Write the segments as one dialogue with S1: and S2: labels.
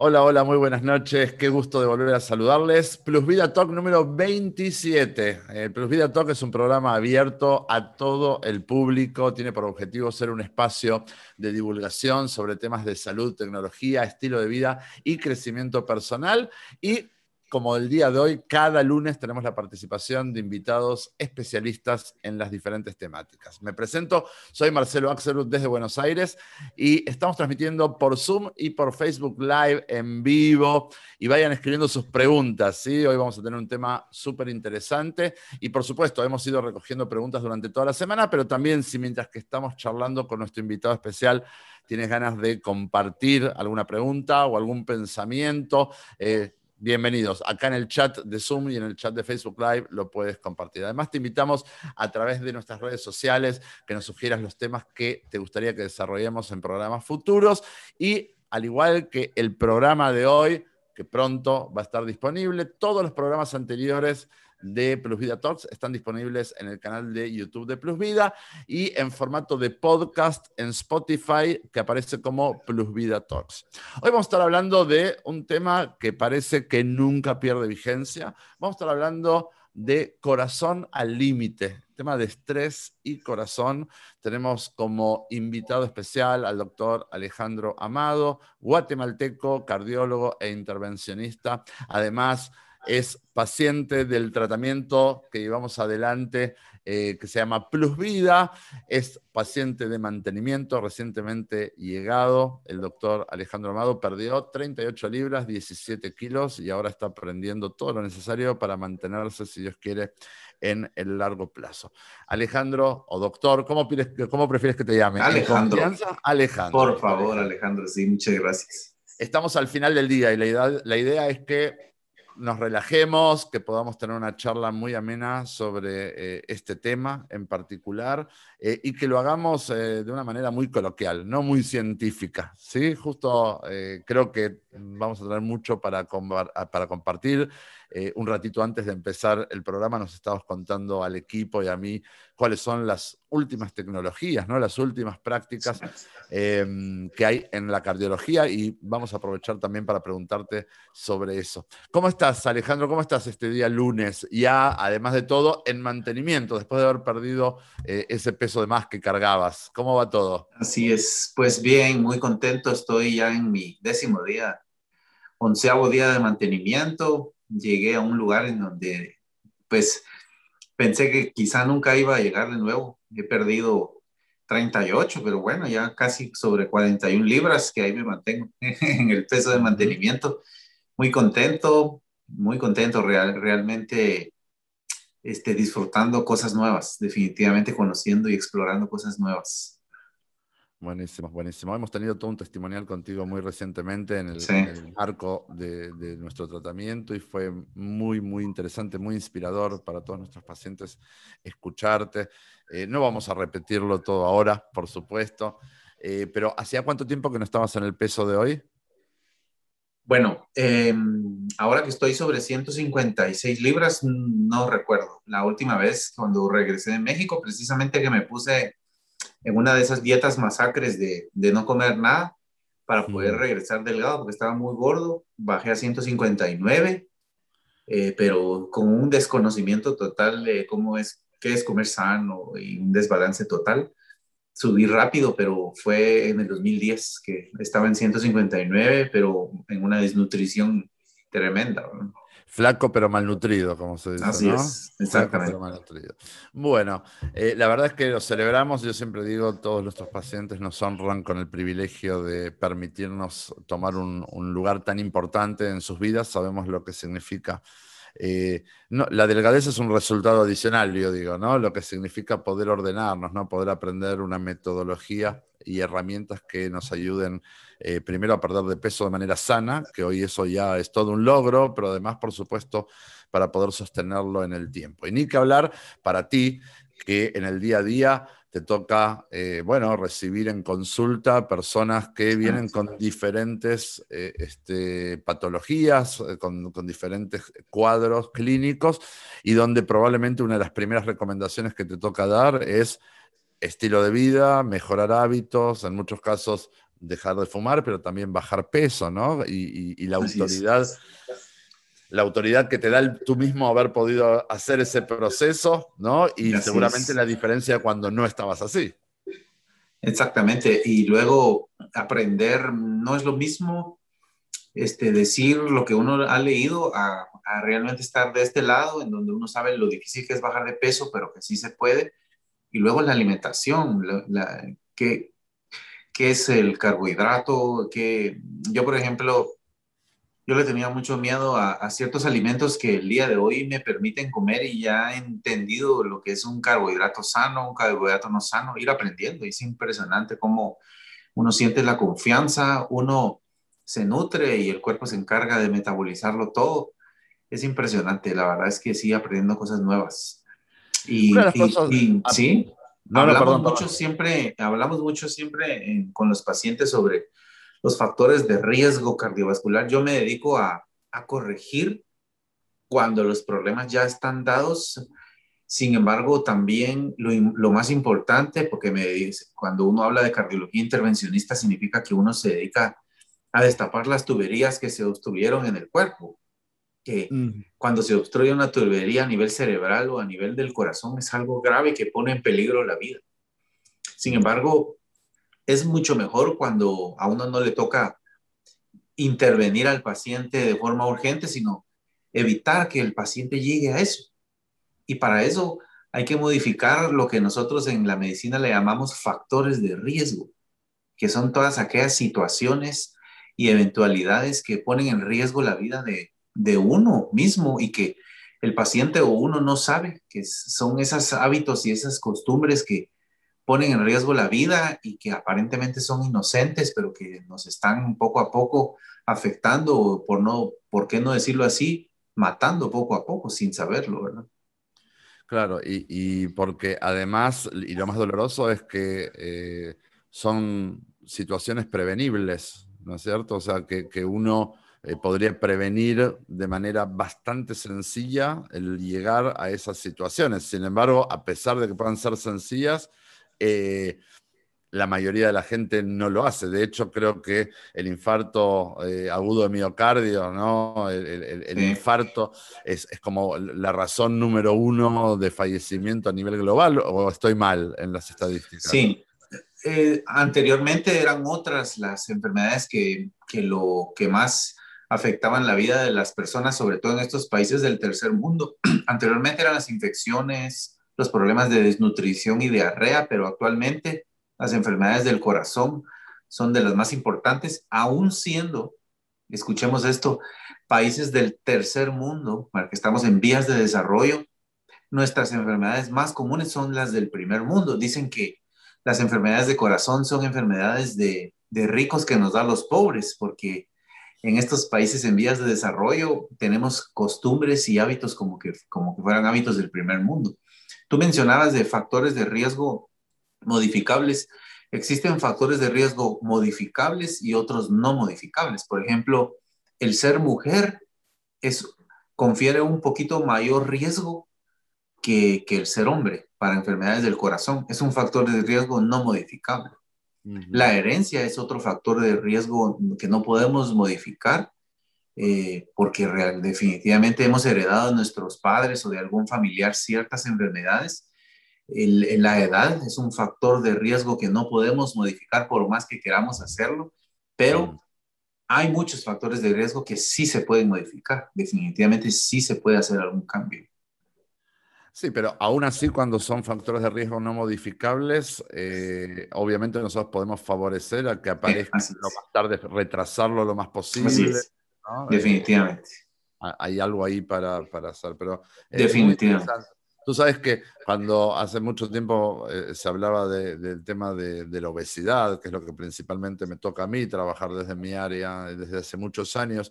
S1: Hola, hola, muy buenas noches. Qué gusto de volver a saludarles. Plus Vida Talk número 27. El Plus Vida Talk es un programa abierto a todo el público. Tiene por objetivo ser un espacio de divulgación sobre temas de salud, tecnología, estilo de vida y crecimiento personal. Y como el día de hoy, cada lunes tenemos la participación de invitados especialistas en las diferentes temáticas. Me presento, soy Marcelo Axelud desde Buenos Aires y estamos transmitiendo por Zoom y por Facebook Live en vivo y vayan escribiendo sus preguntas. ¿sí? Hoy vamos a tener un tema súper interesante y por supuesto hemos ido recogiendo preguntas durante toda la semana, pero también si mientras que estamos charlando con nuestro invitado especial tienes ganas de compartir alguna pregunta o algún pensamiento, eh, bienvenidos. Acá en el chat de Zoom y en el chat de Facebook Live lo puedes compartir. Además, te invitamos a través de nuestras redes sociales que nos sugieras los temas que te gustaría que desarrollemos en programas futuros y al igual que el programa de hoy, que pronto va a estar disponible, todos los programas anteriores de Plus Vida Talks están disponibles en el canal de YouTube de Plus Vida y en formato de podcast en Spotify que aparece como Plus Vida Talks. Hoy vamos a estar hablando de un tema que parece que nunca pierde vigencia. Vamos a estar hablando de corazón al límite, tema de estrés y corazón. Tenemos como invitado especial al doctor Alejandro Amado, guatemalteco, cardiólogo e intervencionista. Además, es paciente del tratamiento que llevamos adelante, eh, que se llama Plus Vida, es paciente de mantenimiento recientemente llegado. El doctor Alejandro Amado perdió 38 libras, 17 kilos y ahora está aprendiendo todo lo necesario para mantenerse, si Dios quiere, en el largo plazo. Alejandro o doctor, ¿cómo, cómo prefieres que te llame?
S2: Alejandro.
S1: Alejandro.
S2: Por favor, Alejandro, sí, muchas gracias.
S1: Estamos al final del día y la idea, la idea es que nos relajemos, que podamos tener una charla muy amena sobre eh, este tema en particular eh, y que lo hagamos eh, de una manera muy coloquial, no muy científica. ¿sí? Justo creo que vamos a tener mucho para, para compartir. Un ratito antes de empezar el programa nos estabas contando al equipo y a mí cuáles son las últimas tecnologías, ¿no? las últimas prácticas em, que hay en la cardiología y vamos a aprovechar también para preguntarte sobre eso. ¿Cómo estás, Alejandro? ¿Cómo estás este día lunes? Ya, además de todo, en mantenimiento, después de haber perdido eh, ese peso de más que cargabas. ¿Cómo va todo?
S2: Así es, pues bien, muy contento. Estoy ya en mi décimo día, onceavo día de mantenimiento. Llegué a un lugar en donde, pues, pensé que quizá nunca iba a llegar de nuevo. He perdido 38, pero bueno, ya casi sobre 41 libras que ahí me mantengo en el peso de mantenimiento. Muy contento, muy contento real, realmente este, disfrutando cosas nuevas, definitivamente conociendo y explorando cosas nuevas.
S1: Buenísimo, buenísimo. Hemos tenido todo un testimonial contigo muy recientemente en el, marco de, nuestro tratamiento y fue muy, muy interesante, muy inspirador para todos nuestros pacientes escucharte. Eh, no vamos a repetirlo todo ahora, por supuesto, eh, pero ¿hacía cuánto tiempo que no estabas en el peso de hoy?
S2: Bueno, em, ahora que estoy sobre 156 libras, no recuerdo. La última vez cuando regresé de México, precisamente que me puse en una de esas dietas masacres de, de no comer nada para poder regresar delgado, porque estaba muy gordo, bajé a 159, eh, pero con un desconocimiento total de cómo es, qué es comer sano y un desbalance total. Subí rápido, pero fue en el 2010 que estaba en 159, pero en una desnutrición tremenda. ¿no?
S1: Flaco pero malnutrido, como se dice.
S2: Así es, exactamente.
S1: Bueno, eh, la verdad es que lo celebramos. Yo siempre digo, todos nuestros pacientes nos honran con el privilegio de permitirnos tomar un, lugar tan importante en sus vidas. Sabemos lo que significa. Eh, no, la delgadez es un resultado adicional, yo digo, ¿no? Lo que significa poder ordenarnos, ¿no? Poder aprender una metodología y herramientas que nos ayuden eh, primero a perder de peso de manera sana, que hoy eso ya es todo un logro, pero además, por supuesto, para poder sostenerlo en el tiempo. Y ni que hablar para ti, que en el día a día te toca, eh, bueno, recibir en consulta personas que vienen con diferentes eh, este, patologías, con, con, diferentes cuadros clínicos y donde probablemente una de las primeras recomendaciones que te toca dar es estilo de vida, mejorar hábitos, en muchos casos dejar de fumar, pero también bajar peso, ¿no? Y, la autoridad, la autoridad que te da el, tú mismo haber podido hacer ese proceso, ¿no? Y seguramente la diferencia cuando no estabas así.
S2: Exactamente, y luego aprender no es lo mismo este, decir lo que uno ha leído a, realmente estar de este lado, en donde uno sabe lo difícil que es bajar de peso, pero que sí se puede. Y luego la alimentación, la, ¿qué, es el carbohidrato? Que yo, por ejemplo, yo le tenía mucho miedo a, ciertos alimentos que el día de hoy me permiten comer y ya he entendido lo que es un carbohidrato sano, un carbohidrato no sano, ir aprendiendo. Es impresionante cómo uno siente la confianza, uno se nutre y el cuerpo se encarga de metabolizarlo todo. Es impresionante, la verdad es que sigue aprendiendo cosas nuevas. Y, sí, hablamos, mucho Siempre, hablamos mucho siempre con los pacientes sobre los factores de riesgo cardiovascular. Yo me dedico a, a corregir cuando los problemas ya están dados. Sin embargo, también lo, lo, más importante, porque me dice, cuando uno habla de cardiología intervencionista, significa que uno se dedica a destapar las tuberías que se obstruyeron en el cuerpo. Que mm. cuando se obstruye una tubería a nivel cerebral o a nivel del corazón es algo grave que pone en peligro la vida. Sin embargo, es mucho mejor cuando a uno no le toca intervenir al paciente de forma urgente, sino evitar que el paciente llegue a eso. Y para eso hay que modificar lo que nosotros en la medicina le llamamos factores de riesgo, que son todas aquellas situaciones y eventualidades que ponen en riesgo la vida de, de uno mismo y que el paciente o uno no sabe, que son esos hábitos y esas costumbres que ponen en riesgo la vida y que aparentemente son inocentes, pero que nos están poco a poco afectando, por no, ¿por qué no decirlo así? Matando poco a poco sin saberlo, ¿verdad?
S1: Claro, y, y porque además, y lo más doloroso es que eh, son situaciones prevenibles, ¿no es cierto? O sea, que, uno eh, podría prevenir de manera bastante sencilla el llegar a esas situaciones. Sin embargo, a pesar de que puedan ser sencillas, eh, la mayoría de la gente no lo hace. De hecho, creo que el infarto eh, agudo de miocardio, ¿no? El, infarto es, es, como la razón número uno de fallecimiento a nivel global, o estoy mal en las estadísticas.
S2: Sí, eh, anteriormente eran otras las enfermedades que, que, lo que más afectaban la vida de las personas, sobre todo en estos países del tercer mundo. Anteriormente eran las infecciones, los problemas de desnutrición y diarrea, pero actualmente las enfermedades del corazón son de las más importantes, aún siendo, escuchemos esto, países del tercer mundo, que estamos en vías de desarrollo, nuestras enfermedades más comunes son las del primer mundo. Dicen que las enfermedades de corazón son enfermedades de, ricos que nos dan los pobres, porque en estos países en vías de desarrollo tenemos costumbres y hábitos como que, como que fueran hábitos del primer mundo. Tú mencionabas de factores de riesgo modificables. Existen factores de riesgo modificables y otros no modificables. Por ejemplo, el ser mujer es, confiere un poquito mayor riesgo que, que el ser hombre para enfermedades del corazón. Es un factor de riesgo no modificable. La herencia es otro factor de riesgo que no podemos modificar eh, porque definitivamente hemos heredado de nuestros padres o de algún familiar ciertas enfermedades. la edad es un factor de riesgo que no podemos modificar por más que queramos hacerlo, pero hay muchos factores de riesgo que sí se pueden modificar. Definitivamente sí se puede hacer algún cambio.
S1: Sí, pero aún así, cuando son factores de riesgo no modificables, eh, obviamente nosotros podemos favorecer a que aparezca lo más tarde, retrasarlo lo más posible.
S2: Definitivamente.
S1: Eh, hay algo ahí para, para hacer, pero...
S2: Definitivamente.
S1: Tú sabes que cuando hace mucho tiempo eh, se hablaba del tema de, de, la obesidad, que es lo que principalmente me toca a mí, trabajar desde mi área desde hace muchos años,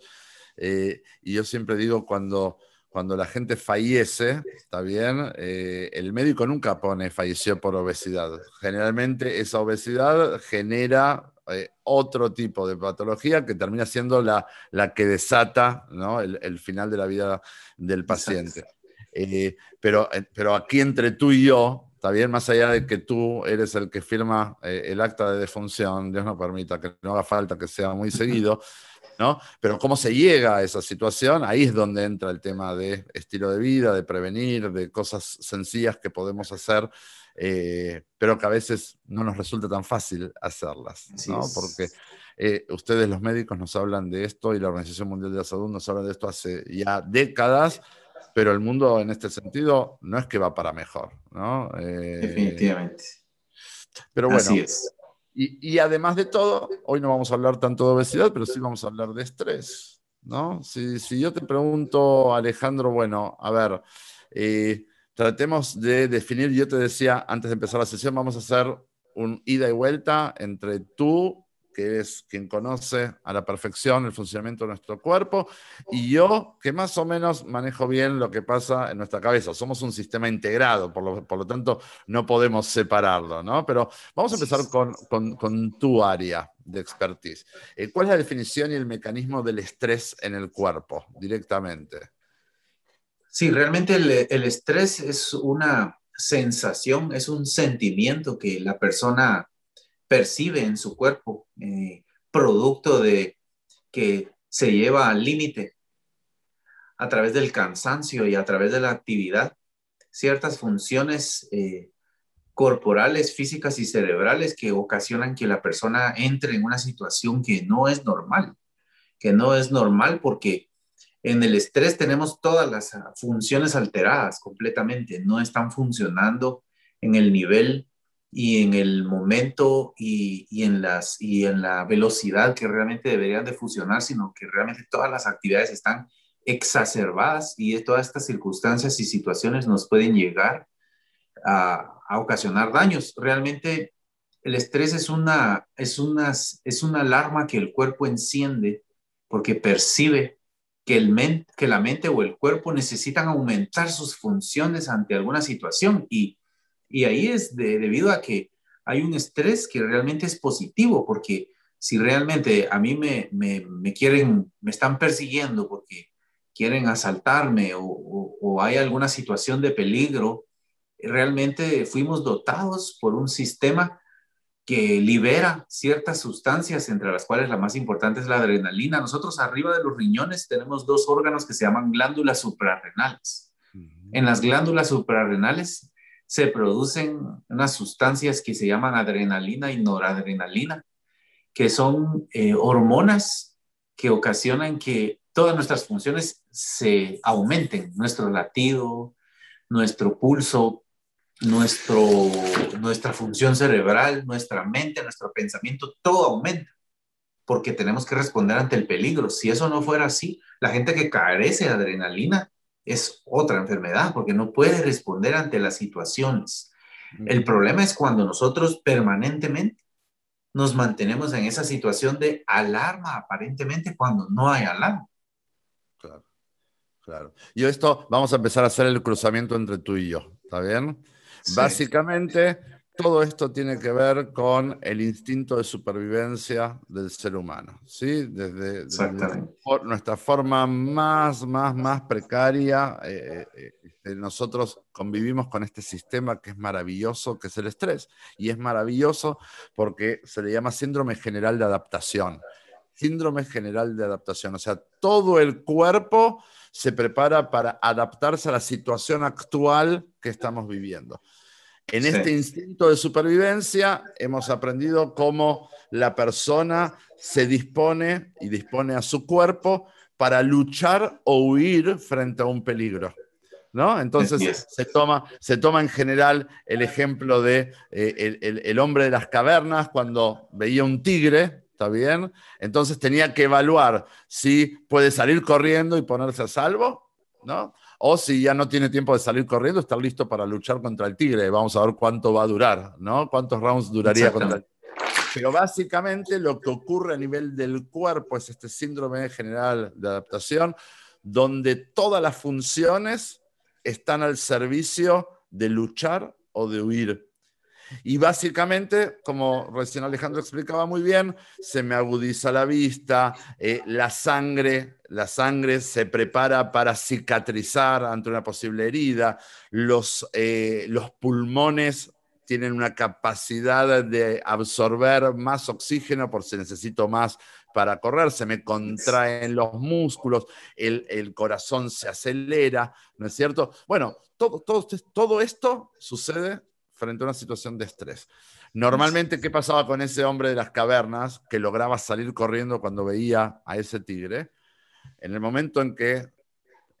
S1: y yo siempre digo cuando cuando la gente fallece, ¿está bien? Eh, el médico nunca pone falleció por obesidad. Generalmente esa obesidad genera eh, otro tipo de patología que termina siendo la, la que desata ¿no? el, final de la vida del paciente. Eh, pero, pero aquí entre tú y yo, está bien, más allá de que tú eres el que firma eh, el acta de defunción, Dios no permita que no haga falta que sea muy seguido, ¿no? Pero cómo se llega a esa situación, ahí es donde entra el tema de estilo de vida, de prevenir, de cosas sencillas que podemos hacer, eh, pero que a veces no nos resulta tan fácil hacerlas, ¿no? Porque eh, ustedes los médicos nos hablan de esto y la Organización Mundial de la Salud nos habla de esto hace ya décadas, pero el mundo en este sentido no es que va para mejor, ¿no?
S2: Eh, Definitivamente.
S1: Pero bueno, Así es. Y, además de todo, hoy no vamos a hablar tanto de obesidad, pero sí vamos a hablar de estrés, ¿no? Si, yo te pregunto, Alejandro, bueno, a ver, eh, tratemos de definir, yo te decía antes de empezar la sesión, vamos a hacer un ida y vuelta entre tú que es quien conoce a la perfección el funcionamiento de nuestro cuerpo, y yo, que más o menos manejo bien lo que pasa en nuestra cabeza. Somos un sistema integrado, por lo, tanto, no podemos separarlo, ¿no? Pero vamos a empezar con, tu área de expertise. Eh, ¿Cuál es la definición y el mecanismo del estrés en el cuerpo directamente?
S2: Sí, realmente el, el estrés es una sensación, es un sentimiento que la persona percibe en su cuerpo, eh, producto de que se lleva al límite a través del cansancio y a través de la actividad, ciertas funciones eh, corporales, físicas y cerebrales que ocasionan que la persona entre en una situación que no es normal, que no es normal porque en el estrés tenemos todas las funciones alteradas completamente, no están funcionando en el nivel y en el momento y, y, en las, y en la velocidad que realmente deberían de funcionar, sino que realmente todas las actividades están exacerbadas y todas estas circunstancias y situaciones nos pueden llegar a, ocasionar daños. Realmente el estrés es una, es, una, es una alarma que el cuerpo enciende porque percibe que, el que la mente o el cuerpo necesitan aumentar sus funciones ante alguna situación y y ahí es debido a que hay un estrés que realmente es positivo, porque si realmente a mí me, me, quieren, me están persiguiendo porque quieren asaltarme o, o, hay alguna situación de peligro, realmente fuimos dotados por un sistema que libera ciertas sustancias, entre las cuales la más importante es la adrenalina. Nosotros arriba de los riñones tenemos dos órganos que se llaman glándulas suprarrenales. En las glándulas suprarrenales se producen unas sustancias que se llaman adrenalina y noradrenalina, que son eh, hormonas que ocasionan que todas nuestras funciones se aumenten, nuestro latido, nuestro pulso, nuestro, nuestra función cerebral, nuestra mente, nuestro pensamiento, todo aumenta, porque tenemos que responder ante el peligro. Si eso no fuera así, la gente que carece de adrenalina es otra enfermedad porque no puede responder ante las situaciones. El problema es cuando nosotros permanentemente nos mantenemos en esa situación de alarma aparentemente cuando no hay alarma.
S1: Claro, claro. Y esto vamos a empezar a hacer el cruzamiento entre tú y yo, ¿está bien? Básicamente, todo esto tiene que ver con el instinto de supervivencia del ser humano, ¿sí? Desde, nuestra forma más, más, más precaria, eh, eh, este, nosotros convivimos con este sistema que es maravilloso, que es el estrés. Y es maravilloso porque se le llama síndrome general de adaptación. Síndrome general de adaptación, o sea, todo el cuerpo se prepara para adaptarse a la situación actual que estamos viviendo. En este instinto de supervivencia hemos aprendido cómo la persona se dispone y dispone a su cuerpo para luchar o huir frente a un peligro. ¿No? Entonces se toma, se toma en general el ejemplo de eh, el, hombre de las cavernas cuando veía un tigre, ¿está bien? Entonces tenía que evaluar si puede salir corriendo y ponerse a salvo, ¿no? O si ya no tiene tiempo de salir corriendo, estar listo para luchar contra el tigre. Vamos a ver cuánto va a durar, ¿no? ¿Cuántos rounds duraría contra el Pero básicamente lo que ocurre a nivel del cuerpo es este síndrome general de adaptación, donde todas las funciones están al servicio de luchar o de huir. Y básicamente, como recién Alejandro explicaba muy bien, se me agudiza la vista, eh, la sangre, la sangre se prepara para cicatrizar ante una posible herida, los, eh, los pulmones tienen una capacidad de absorber más oxígeno por si necesito más para correr, se me contraen los músculos, el, corazón se acelera, ¿no es cierto? Bueno, todo, todo, todo esto sucede frente a una situación de estrés. Normalmente, ¿qué pasaba con ese hombre de las cavernas que lograba salir corriendo cuando veía a ese tigre? En el momento en que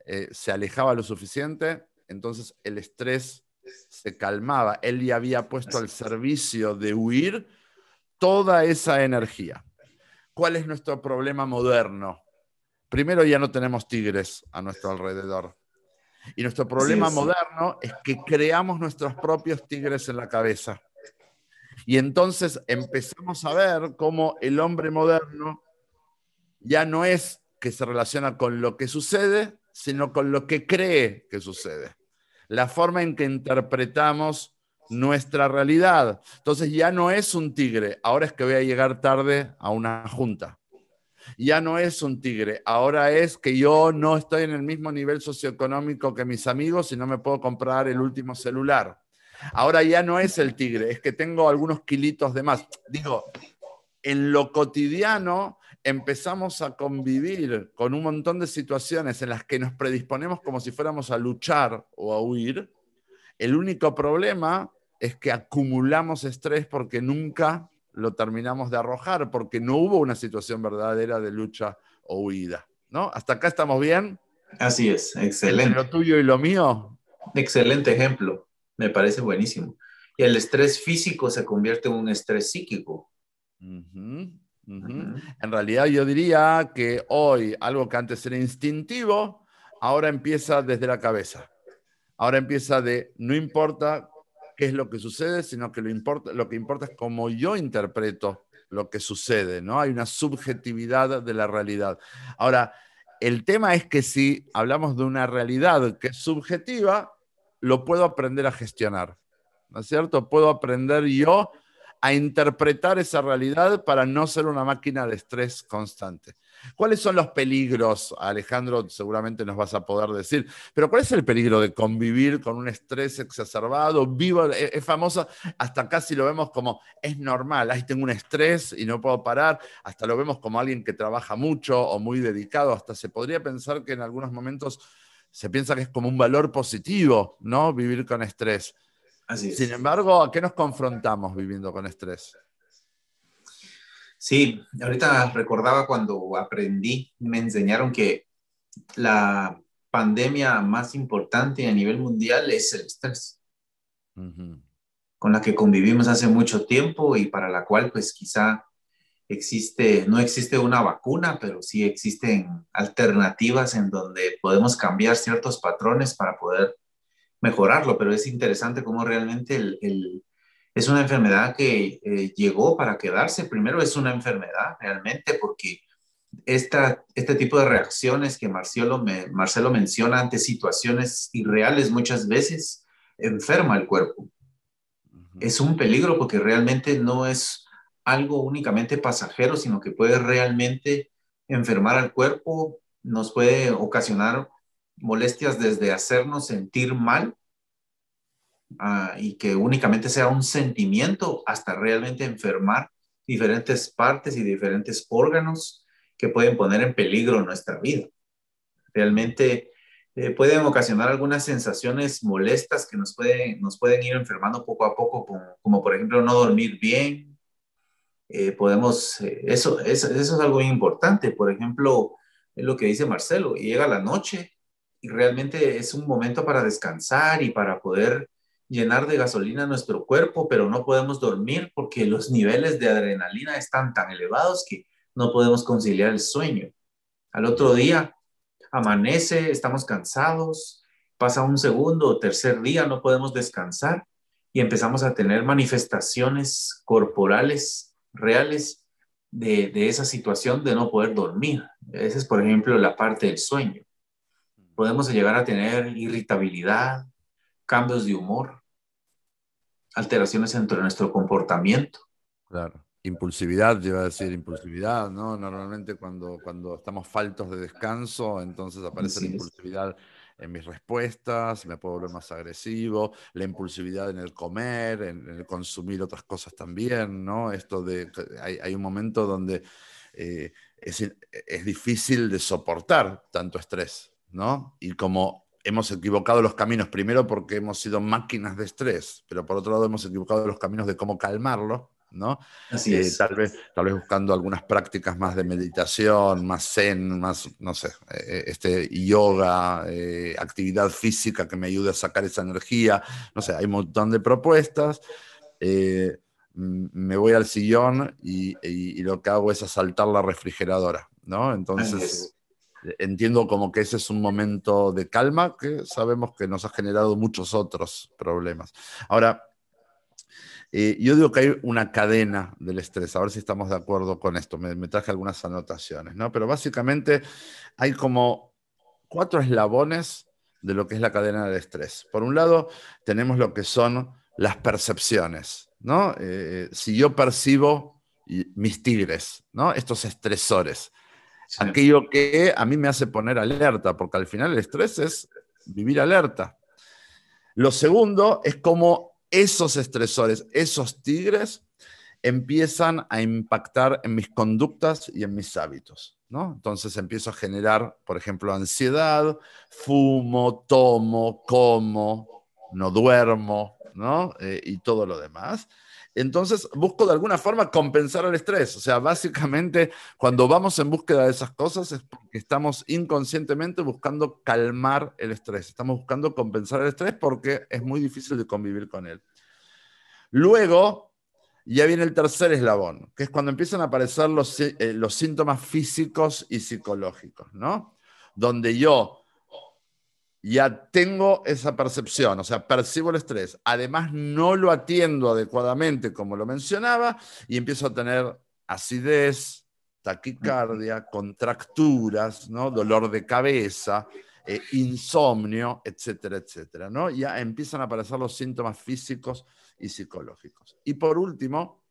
S1: eh, se alejaba lo suficiente, entonces el estrés se calmaba. Él ya había puesto al servicio de huir toda esa energía. ¿Cuál es nuestro problema moderno? Primero, ya no tenemos tigres a nuestro alrededor. Y nuestro problema moderno es que creamos nuestros propios tigres en la cabeza. Y entonces empezamos a ver cómo el hombre moderno ya no es que se relaciona con lo que sucede, sino con lo que cree que sucede. La forma en que interpretamos nuestra realidad. Entonces ya no es un tigre, ahora es que voy a llegar tarde a una junta ya no es un tigre, ahora es que yo no estoy en el mismo nivel socioeconómico que mis amigos y no me puedo comprar el último celular. Ahora ya no es el tigre, es que tengo algunos kilitos de más. Digo, en lo cotidiano empezamos a convivir con un montón de situaciones en las que nos predisponemos como si fuéramos a luchar o a huir. El único problema es que acumulamos estrés porque nunca lo terminamos de arrojar porque no hubo una situación verdadera de lucha o huida. ¿no? ¿Hasta acá estamos bien?
S2: Así es, excelente.
S1: lo tuyo y lo mío.
S2: Excelente ejemplo, me parece buenísimo. Y el estrés físico se convierte en un estrés psíquico.
S1: En realidad yo diría que hoy algo que antes era instintivo, ahora empieza desde la cabeza. Ahora empieza de, no importa qué es lo que sucede, sino que lo, importa, lo que importa es cómo yo interpreto lo que sucede, ¿no? Hay una subjetividad de la realidad. Ahora, el tema es que si hablamos de una realidad que es subjetiva, lo puedo aprender a gestionar, ¿no es cierto? Puedo aprender yo a interpretar esa realidad para no ser una máquina de estrés constante. ¿Cuáles son los peligros? Alejandro, seguramente nos vas a poder decir, pero ¿cuál es el peligro de convivir con un estrés exacerbado? Vivo, e, es, famosa, hasta casi lo vemos como es normal, ahí tengo un estrés y no puedo parar, hasta lo vemos como alguien que trabaja mucho o muy dedicado, hasta se podría pensar que en algunos momentos se piensa que es como un valor positivo, ¿no? Vivir con estrés. Así Sin embargo, ¿a qué nos confrontamos viviendo con estrés?
S2: Sí, ahorita recordaba cuando aprendí, me enseñaron que la pandemia más importante a nivel mundial es el estrés, con la que convivimos hace mucho tiempo y para la cual pues quizá existe, no existe una vacuna, pero sí existen alternativas en donde podemos cambiar ciertos patrones para poder mejorarlo, pero es interesante cómo realmente el, es una enfermedad que eh, llegó para quedarse. Primero es una enfermedad realmente porque esta, este tipo de reacciones que Marcelo, Marcelo menciona ante situaciones irreales muchas veces enferma el cuerpo. Es un peligro porque realmente no es algo únicamente pasajero, sino que puede realmente enfermar al cuerpo, nos puede ocasionar molestias desde hacernos sentir mal Ah, y que únicamente sea un sentimiento hasta realmente enfermar diferentes partes y diferentes órganos que pueden poner en peligro nuestra vida. Realmente eh, pueden ocasionar algunas sensaciones molestas que nos pueden, nos pueden ir enfermando poco a poco, como, por ejemplo no dormir bien. Eh, podemos, eh, eso, eso, eso, es algo importante. Por ejemplo, es lo que dice Marcelo, llega la noche y realmente es un momento para descansar y para poder llenar de gasolina nuestro cuerpo, pero no podemos dormir porque los niveles de adrenalina están tan elevados que no podemos conciliar el sueño. Al otro día amanece, estamos cansados, pasa un segundo o tercer día, no podemos descansar y empezamos a tener manifestaciones corporales reales de, de esa situación de no poder dormir. Esa es, por ejemplo, la parte del sueño. Podemos llegar a tener irritabilidad, cambios de humor, alteraciones entre nuestro comportamiento.
S1: Claro. Impulsividad, yo iba a decir impulsividad, ¿no? Normalmente cuando, cuando estamos faltos de descanso, entonces aparece la impulsividad en mis respuestas, me puedo volver más agresivo, la impulsividad en el comer, en, el consumir otras cosas también, ¿no? Esto de, hay, hay un momento donde eh, es, es difícil de soportar tanto estrés, ¿no? Y como hemos equivocado los caminos, primero porque hemos sido máquinas de estrés, pero por otro lado hemos equivocado los caminos de cómo calmarlo, ¿no?
S2: Así eh,
S1: Tal vez, tal vez buscando algunas prácticas más de meditación, más zen, más, no sé, eh, este, yoga, eh, actividad física que me ayude a sacar esa energía, no sé, hay un montón de propuestas. me voy al sillón y, y, lo que hago es asaltar la refrigeradora, ¿no? Entonces entiendo como que ese es un momento de calma que sabemos que nos ha generado muchos otros problemas. Ahora, eh, yo digo que hay una cadena del estrés, a ver si estamos de acuerdo con esto, me, traje algunas anotaciones, ¿no? Pero básicamente hay como cuatro eslabones de lo que es la cadena del estrés. Por un lado, tenemos lo que son las percepciones, ¿no? Eh, si yo percibo mis tigres, ¿no? Estos estresores, aquello que a mí me hace poner alerta, porque al final el estrés es vivir alerta. Lo segundo es como esos estresores, esos tigres, empiezan a impactar en mis conductas y en mis hábitos. ¿no? Entonces empiezo a generar, por ejemplo, ansiedad, fumo, tomo, como, no duermo, ¿no? Eh, y todo lo demás. Entonces busco de alguna forma compensar el estrés. O sea, básicamente cuando vamos en búsqueda de esas cosas es porque estamos inconscientemente buscando calmar el estrés. Estamos buscando compensar el estrés porque es muy difícil de convivir con él. Luego, ya viene el tercer eslabón, que es cuando empiezan a aparecer los, eh, los síntomas físicos y psicológicos, ¿no? Donde yo ya tengo esa percepción, o sea, percibo el estrés, además no lo atiendo adecuadamente como lo mencionaba y empiezo a tener acidez, taquicardia, contracturas, ¿no? dolor de cabeza, eh, insomnio, etcétera, etcétera, ¿no? Ya empiezan a aparecer los síntomas físicos y psicológicos. Y por último,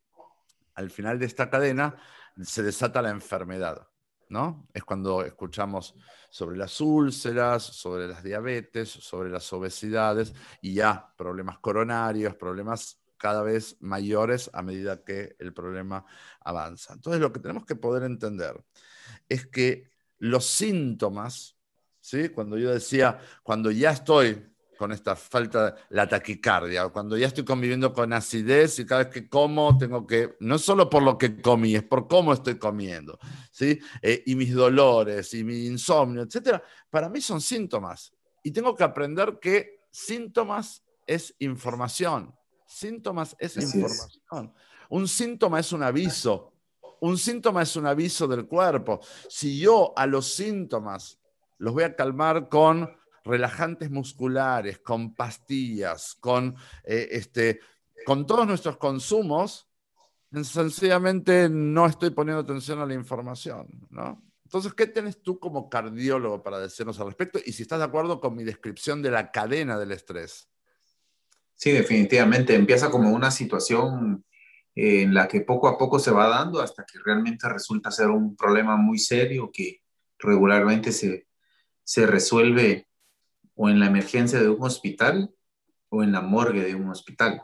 S1: al final de esta cadena se desata la enfermedad. ¿No? Es cuando escuchamos sobre las úlceras, sobre las diabetes, sobre las obesidades y ya problemas coronarios, problemas cada vez mayores a medida que el problema avanza. Entonces lo que tenemos que poder entender es que los síntomas, ¿sí? cuando yo decía, cuando ya estoy con esta falta, la taquicardia, cuando ya estoy conviviendo con acidez y cada vez que como tengo que, no solo por lo que comí, es por cómo estoy comiendo, ¿sí? Eh, y mis dolores y mi insomnio, etcétera, para mí son síntomas. Y tengo que aprender que síntomas es información. Síntomas es información. Un síntoma es un aviso. Un síntoma es un aviso del cuerpo. Si yo a los síntomas los voy a calmar con relajantes musculares, con pastillas, con, eh, este, con todos nuestros consumos, sencillamente no estoy poniendo atención a la información, ¿no? Entonces, ¿qué tienes tú como cardiólogo para decirnos al respecto? Y si estás de acuerdo con mi descripción de la cadena del estrés.
S2: Sí, definitivamente. Empieza como una situación en la que poco a poco se va dando hasta que realmente resulta ser un problema muy serio que regularmente se, se resuelve o en la emergencia de un hospital o en la morgue de un hospital.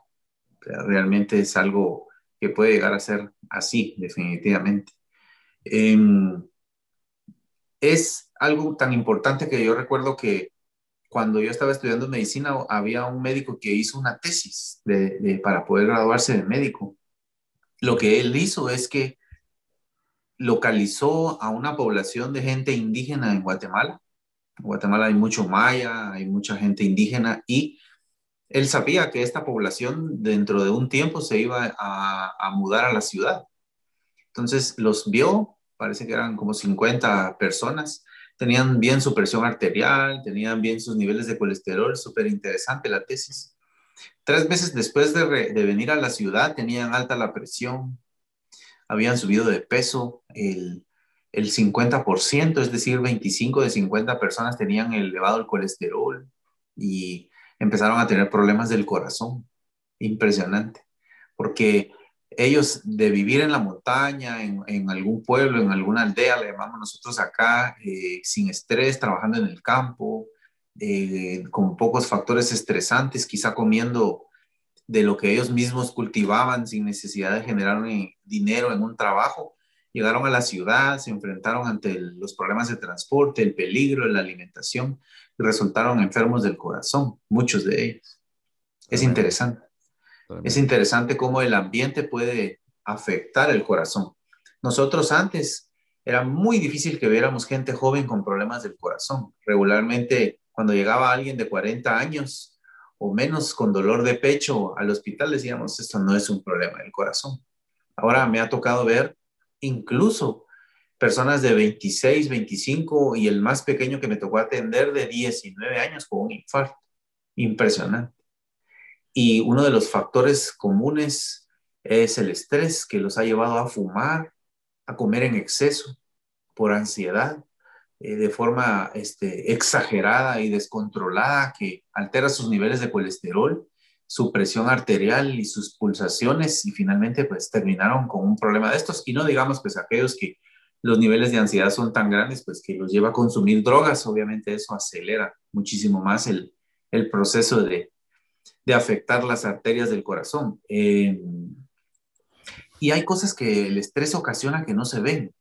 S2: realmente es algo que puede llegar a ser así, definitivamente. Em, es algo tan importante que yo recuerdo que cuando yo estaba estudiando medicina había un médico que hizo una tesis para poder graduarse de médico. Lo que él hizo es que localizó a una población de gente indígena en Guatemala en Guatemala hay mucho maya, hay mucha gente indígena y él sabía que esta población dentro de un tiempo se iba a, mudar a la ciudad. Entonces los vio, parece que eran como 50 personas, tenían bien su presión arterial, tenían bien sus niveles de colesterol, súper interesante la tesis. Tres meses después de, de, venir a la ciudad tenían alta la presión, habían subido de peso, el, el 50%, es decir, 25 de 50 personas tenían elevado el colesterol y empezaron a tener problemas del corazón. impresionante, porque ellos de vivir en la montaña, en, algún pueblo, en alguna aldea, le llamamos nosotros acá, eh, sin estrés, trabajando en el campo, eh, con pocos factores estresantes, quizá comiendo de lo que ellos mismos cultivaban sin necesidad de generar dinero en un trabajo, llegaron a la ciudad, se enfrentaron ante los problemas de transporte, el peligro, la alimentación y resultaron enfermos del corazón, muchos de ellos. Es interesante. Es interesante cómo el ambiente puede afectar el corazón. Nosotros antes era muy difícil que viéramos gente joven con problemas del corazón. Regularmente cuando llegaba alguien de 40 años o menos con dolor de pecho al hospital decíamos, esto no es un problema del corazón. Ahora me ha tocado ver incluso personas de 26, 25 y el más pequeño que me tocó atender de 19 años con un infarto. Impresionante. Y uno de los factores comunes es el estrés que los ha llevado a fumar, a comer en exceso, por ansiedad, eh, de forma este, exagerada y descontrolada que altera sus niveles de colesterol, su presión arterial y sus pulsaciones y finalmente pues terminaron con un problema de estos. Y no digamos pues aquellos que los niveles de ansiedad son tan grandes pues que los lleva a consumir drogas, obviamente eso acelera muchísimo más el, el proceso de, de afectar las arterias del corazón. Eh, y hay cosas que el estrés ocasiona que no se ven.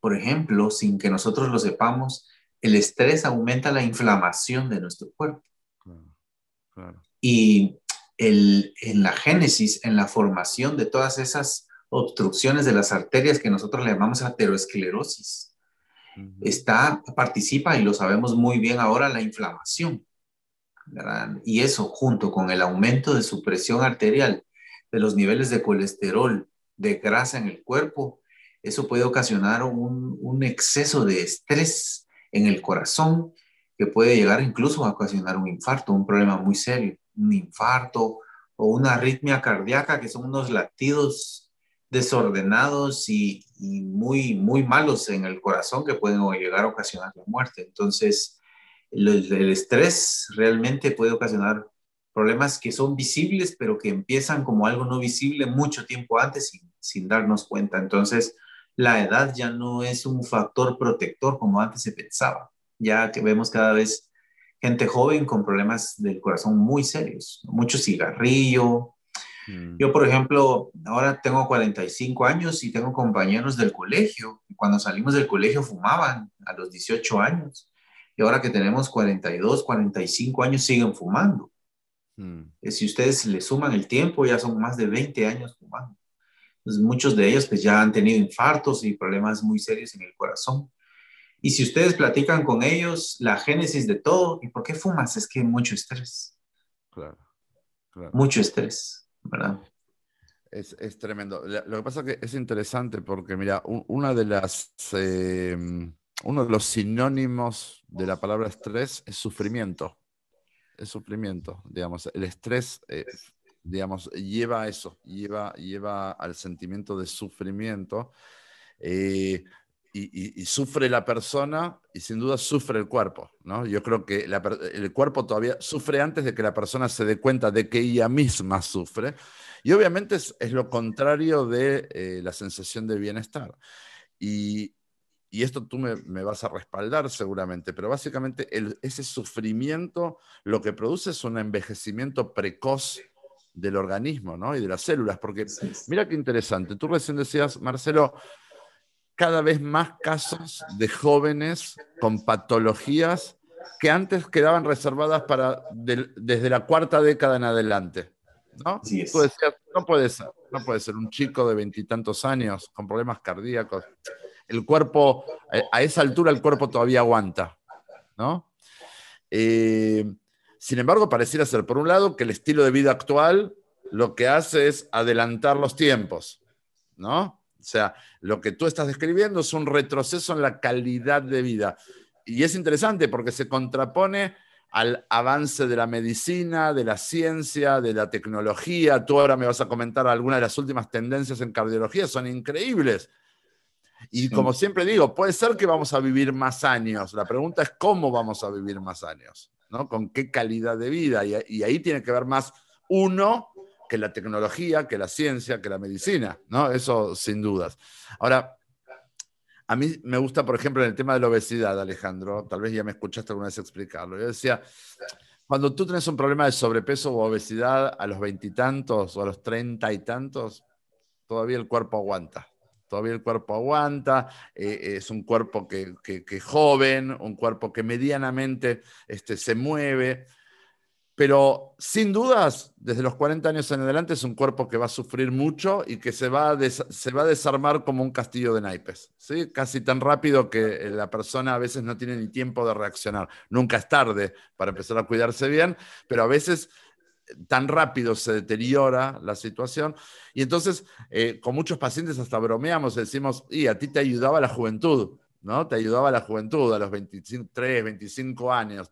S2: Por ejemplo, sin que nosotros lo sepamos, el estrés aumenta la inflamación de nuestro cuerpo. Y el, en la génesis, en la formación de todas esas obstrucciones de las arterias que nosotros le llamamos aterosclerosis, está, participa, y lo sabemos muy bien ahora, la inflamación. Y eso junto con el aumento de su presión arterial, de los niveles de colesterol, de grasa en el cuerpo, eso puede ocasionar un, exceso de estrés en el corazón que puede llegar incluso a ocasionar un infarto, un problema muy serio, un infarto o una arritmia cardíaca, que son unos latidos desordenados y, muy, muy malos en el corazón que pueden llegar a ocasionar la muerte. Entonces, el, estrés realmente puede ocasionar problemas que son visibles, pero que empiezan como algo no visible mucho tiempo antes sin darnos cuenta. Entonces, la edad ya no es un factor protector como antes se pensaba, ya que vemos cada vez gente joven con problemas del corazón muy serios, mucho cigarrillo. Mm. Yo, por ejemplo, ahora tengo 45 años y tengo compañeros del colegio. Cuando salimos del colegio fumaban a los 18 años y ahora que tenemos 42, 45 años siguen fumando. Mm. Eh, si ustedes le suman el tiempo, ya son más de 20 años fumando. Entonces, muchos de ellos pues ya han tenido infartos y problemas muy serios en el corazón. Y si ustedes platican con ellos, la génesis de todo, ¿y por qué fumas? Es que mucho estrés. Claro. Mucho estrés, ¿verdad?
S1: Es, es, tremendo. Lo que pasa es que es interesante porque, mira, una de las... Eh, uno de los sinónimos de la palabra estrés es sufrimiento. Es sufrimiento, digamos. El estrés, eh, digamos, lleva a eso, lleva, lleva al sentimiento de sufrimiento. Eh, y, sufre la persona y sin duda sufre el cuerpo, ¿no? Yo creo que el cuerpo todavía sufre antes de que la persona se dé cuenta de que ella misma sufre. Y obviamente es, lo contrario de eh, la sensación de bienestar. Y, y esto tú me, vas a respaldar seguramente, pero básicamente ese sufrimiento lo que produce es un envejecimiento precoz del organismo ¿no? y de las células, porque mira qué interesante, tú recién decías, Marcelo, cada vez más casos de jóvenes con patologías que antes quedaban reservadas para desde la cuarta década en adelante. ¿no? no puede ser, no puede ser un chico de veintitantos años con problemas cardíacos el cuerpo, eh, a esa altura el cuerpo todavía aguanta, ¿no? Eh, sin embargo, pareciera ser, por un lado, que el estilo de vida actual lo que hace es adelantar los tiempos, ¿no? O sea, lo que tú estás describiendo es un retroceso en la calidad de vida. Y es interesante porque se contrapone al avance de la medicina, de la ciencia, de la tecnología. Tú ahora me vas a comentar algunas de las últimas tendencias en cardiología, son increíbles. Y como siempre digo, puede ser que vamos a vivir más años. La pregunta es cómo vamos a vivir más años, ¿no? Con qué calidad de vida. Y, ahí tiene que ver más uno que la tecnología, que la ciencia, que la medicina, ¿no? Eso sin dudas. Ahora, a mí me gusta, por ejemplo, en el tema de la obesidad, Alejandro, tal vez ya me escuchaste alguna vez explicarlo. Yo decía, cuando tú tienes un problema de sobrepeso o obesidad a los veintitantos o a los treinta y tantos, todavía el cuerpo aguanta. Todavía el cuerpo aguanta, eh, es un cuerpo que, que, joven, un cuerpo que medianamente este, se mueve, pero sin dudas, desde los 40 años en adelante es un cuerpo que va a sufrir mucho y que se va a, se va a desarmar como un castillo de naipes, ¿sí? casi tan rápido que la persona a veces no tiene ni tiempo de reaccionar. Nunca es tarde para empezar a cuidarse bien, pero a veces eh, tan rápido se deteriora la situación. Y entonces, eh, con muchos pacientes hasta bromeamos, decimos, y a ti te ayudaba la juventud, ¿no? Te ayudaba la juventud a los 23, 25 años,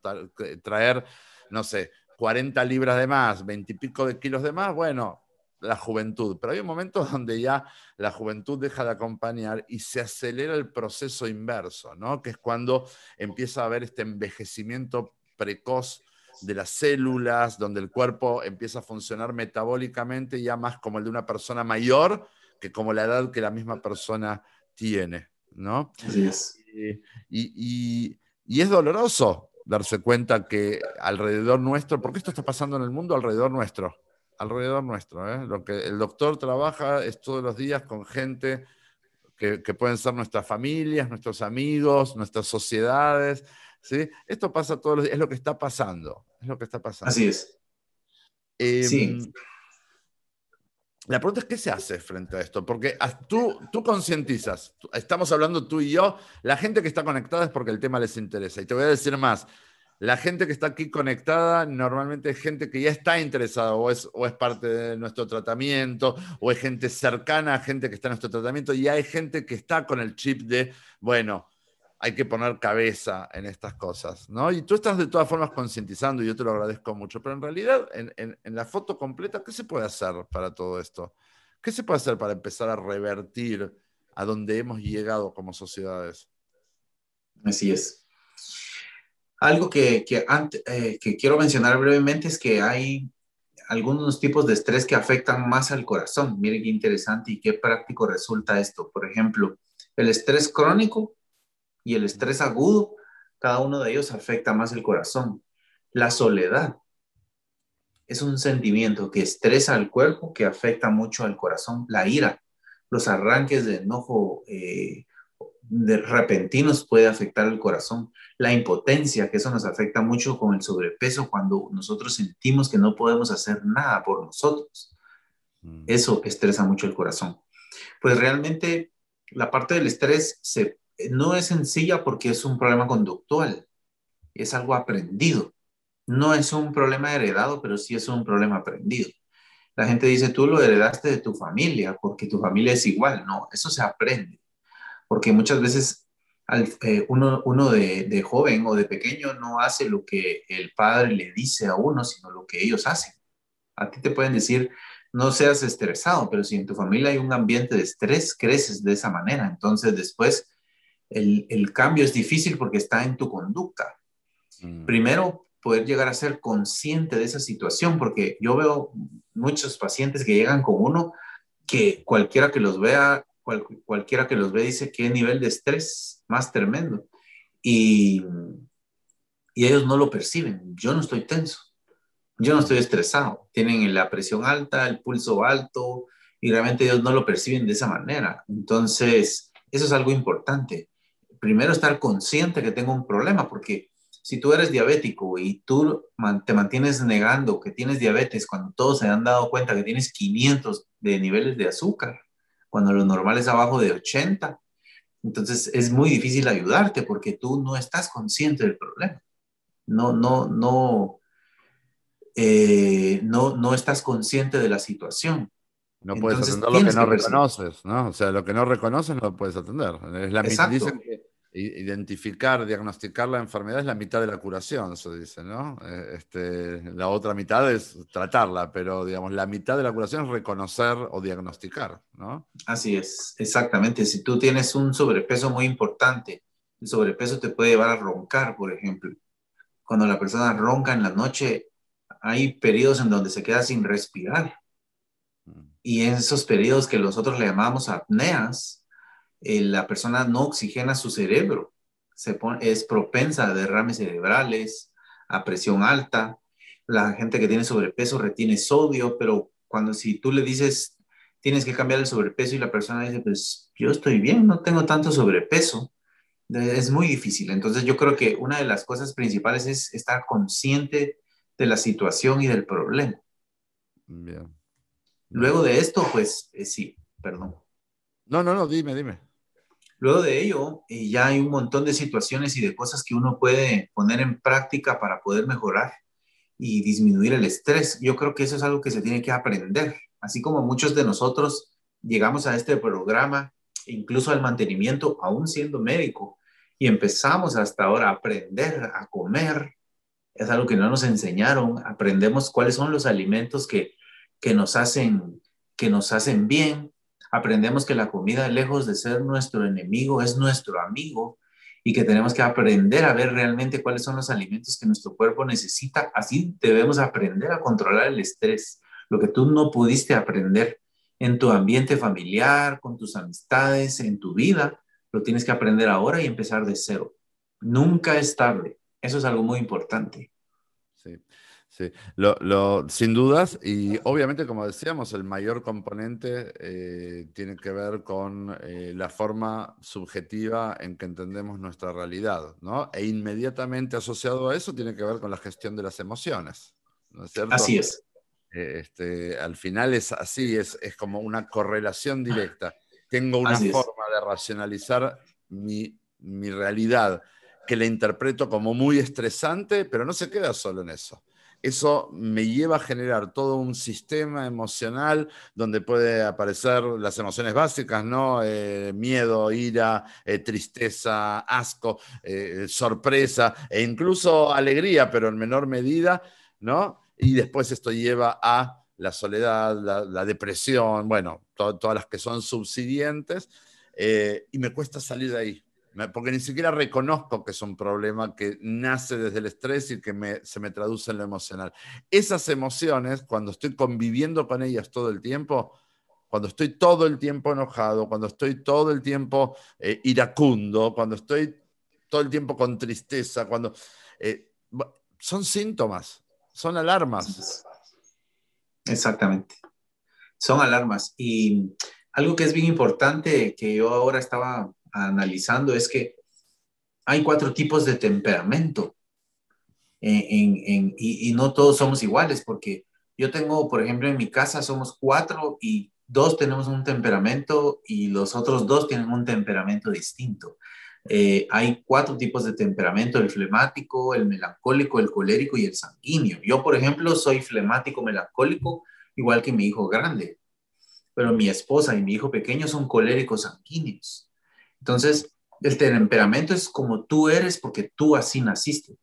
S1: traer, no sé, 40 libras de más, 20 y pico de kilos de más, bueno, la juventud. Pero hay un momento donde ya la juventud deja de acompañar y se acelera el proceso inverso, ¿no? Que es cuando empieza a haber este envejecimiento precoz de las células, donde el cuerpo empieza a funcionar metabólicamente ya más como el de una persona mayor que como la edad que la misma persona tiene, ¿no?
S2: Así es.
S1: y, y es doloroso, darse cuenta que alrededor nuestro, porque esto está pasando en el mundo alrededor nuestro, alrededor nuestro. ¿eh? Lo que el doctor trabaja es todos los días con gente que, pueden ser nuestras familias, nuestros amigos, nuestras sociedades. ¿sí? Esto pasa todos los días, es lo que está pasando, es lo que está pasando.
S2: Así es.
S1: Em, sí. La pregunta es, ¿qué se hace frente a esto? Porque tú, tú concientizas, estamos hablando tú y yo, la gente que está conectada es porque el tema les interesa. Y te voy a decir más, la gente que está aquí conectada normalmente es gente que ya está interesada o es, o es parte de nuestro tratamiento, o es gente cercana a gente que está en nuestro tratamiento, y hay gente que está con el chip de, bueno, hay que poner cabeza en estas cosas, ¿no? Y tú estás de todas formas concientizando y yo te lo agradezco mucho, pero en realidad en, en, la foto completa, ¿qué se puede hacer para todo esto? ¿Qué se puede hacer para empezar a revertir a donde hemos llegado como sociedades?
S2: Así es. Algo que, que, eh, que quiero mencionar brevemente es que hay algunos tipos de estrés que afectan más al corazón. Miren qué interesante y qué práctico resulta esto. Por ejemplo, el estrés crónico y el estrés agudo, cada uno de ellos afecta más el corazón. La soledad es un sentimiento que estresa al cuerpo, que afecta mucho al corazón. La ira, los arranques de enojo eh, de repentinos puede afectar el corazón. La impotencia, que eso nos afecta mucho con el sobrepeso cuando nosotros sentimos que no podemos hacer nada por nosotros. Mm. Eso estresa mucho el corazón. Pues realmente la parte del estrés se no es sencilla porque es un problema conductual, es algo aprendido. No es un problema heredado, pero sí es un problema aprendido. La gente dice, tú lo heredaste de tu familia porque tu familia es igual. No, eso se aprende. Porque muchas veces eh, uno, de, de, joven o de pequeño no hace lo que el padre le dice a uno, sino lo que ellos hacen. A ti te pueden decir, no seas estresado, pero si en tu familia hay un ambiente de estrés, creces de esa manera. Entonces después el, cambio es difícil porque está en tu conducta. Mm. Primero, poder llegar a ser consciente de esa situación, porque yo veo muchos pacientes que llegan con uno que cualquiera que los vea, cualquiera que los ve dice qué nivel de estrés más tremendo. Y, y ellos no lo perciben. Yo no estoy tenso. Yo no estoy estresado. Tienen la presión alta, el pulso alto, y realmente ellos no lo perciben de esa manera. Entonces, eso es algo importante primero estar consciente que tengo un problema, porque si tú eres diabético y tú te mantienes negando que tienes diabetes cuando todos se han dado cuenta que tienes 500 de niveles de azúcar, cuando lo normal es abajo de 80, entonces es muy difícil ayudarte porque tú no estás consciente del problema. No, no, no, eh, no, no estás consciente de la situación.
S1: No puedes atender lo que no reconoces, ¿no? O sea, lo que no reconoces no lo puedes atender. Es la, dicen que identificar, diagnosticar la enfermedad es la mitad de la curación, se dice, ¿no? Eh, este, la otra mitad es tratarla, pero digamos, la mitad de la curación es reconocer o diagnosticar, ¿no?
S2: Así es, exactamente. Si tú tienes un sobrepeso muy importante, el sobrepeso te puede llevar a roncar, por ejemplo. Cuando la persona ronca en la noche, hay periodos en donde se queda sin respirar. y en esos periodos que nosotros le llamamos apneas, eh, la persona no oxigena su cerebro, se es propensa a derrames cerebrales, a presión alta. La gente que tiene sobrepeso retiene sodio, pero cuando si tú le dices tienes que cambiar el sobrepeso y la persona dice, pues yo estoy bien, no tengo tanto sobrepeso, es muy difícil. Entonces yo creo que una de las cosas principales es estar consciente de la situación y del problema. Bien. Luego de esto, pues eh, sí, perdón.
S1: No, no, no, dime, dime.
S2: Luego de ello, eh, ya hay un montón de situaciones y de cosas que uno puede poner en práctica para poder mejorar y disminuir el estrés. Yo creo que eso es algo que se tiene que aprender. Así como muchos de nosotros llegamos a este programa, incluso al mantenimiento, aún siendo médico, y empezamos hasta ahora a aprender a comer. Es algo que no nos enseñaron. Aprendemos cuáles son los alimentos que que nos hacen, que nos hacen bien. Aprendemos que la comida, lejos de ser nuestro enemigo, es nuestro amigo y que tenemos que aprender a ver realmente cuáles son los alimentos que nuestro cuerpo necesita. Así debemos aprender a controlar el estrés, lo que tú no pudiste aprender en tu ambiente familiar, con tus amistades, en tu vida, lo tienes que aprender ahora y empezar de cero. Nunca es tarde. Eso es algo muy importante.
S1: Sí. Sí, lo, sin dudas, y obviamente, como decíamos, el mayor componente eh, tiene que ver con eh, la forma subjetiva en que entendemos nuestra realidad, ¿no? E inmediatamente asociado a eso tiene que ver con la gestión de las emociones, ¿no es cierto?
S2: Así es.
S1: Eh, este, al final es así, es, es, como una correlación directa. Tengo una forma de racionalizar mi, mi realidad que la interpreto como muy estresante, pero no se queda solo en eso eso me lleva a generar todo un sistema emocional donde puede aparecer las emociones básicas, ¿no? Eh, miedo, ira, eh, tristeza, asco, eh, sorpresa e incluso alegría, pero en menor medida, ¿no? Y después esto lleva a la soledad, la, depresión, bueno, todas las que son subsidientes, y me cuesta salir de ahí porque ni siquiera reconozco que es un problema que nace desde el estrés y que se me traduce en lo emocional. Esas emociones, cuando estoy conviviendo con ellas todo el tiempo, cuando estoy todo el tiempo enojado, cuando estoy todo el tiempo eh, iracundo, cuando estoy todo el tiempo con tristeza, cuando... Eh, son síntomas, son alarmas.
S2: Exactamente. Son alarmas. Y algo que es bien importante que yo ahora estaba analizando es que hay cuatro tipos de temperamento y, no todos somos iguales porque yo tengo, por ejemplo, en mi casa somos cuatro y dos tenemos un temperamento y los otros dos tienen un temperamento distinto. Eh, hay cuatro tipos de temperamento, el flemático, el melancólico, el colérico y el sanguíneo. Yo, por ejemplo, soy flemático melancólico, igual que mi hijo grande, pero mi esposa y mi hijo pequeño son coléricos sanguíneos. Entonces, el temperamento es como tú eres porque tú así naciste.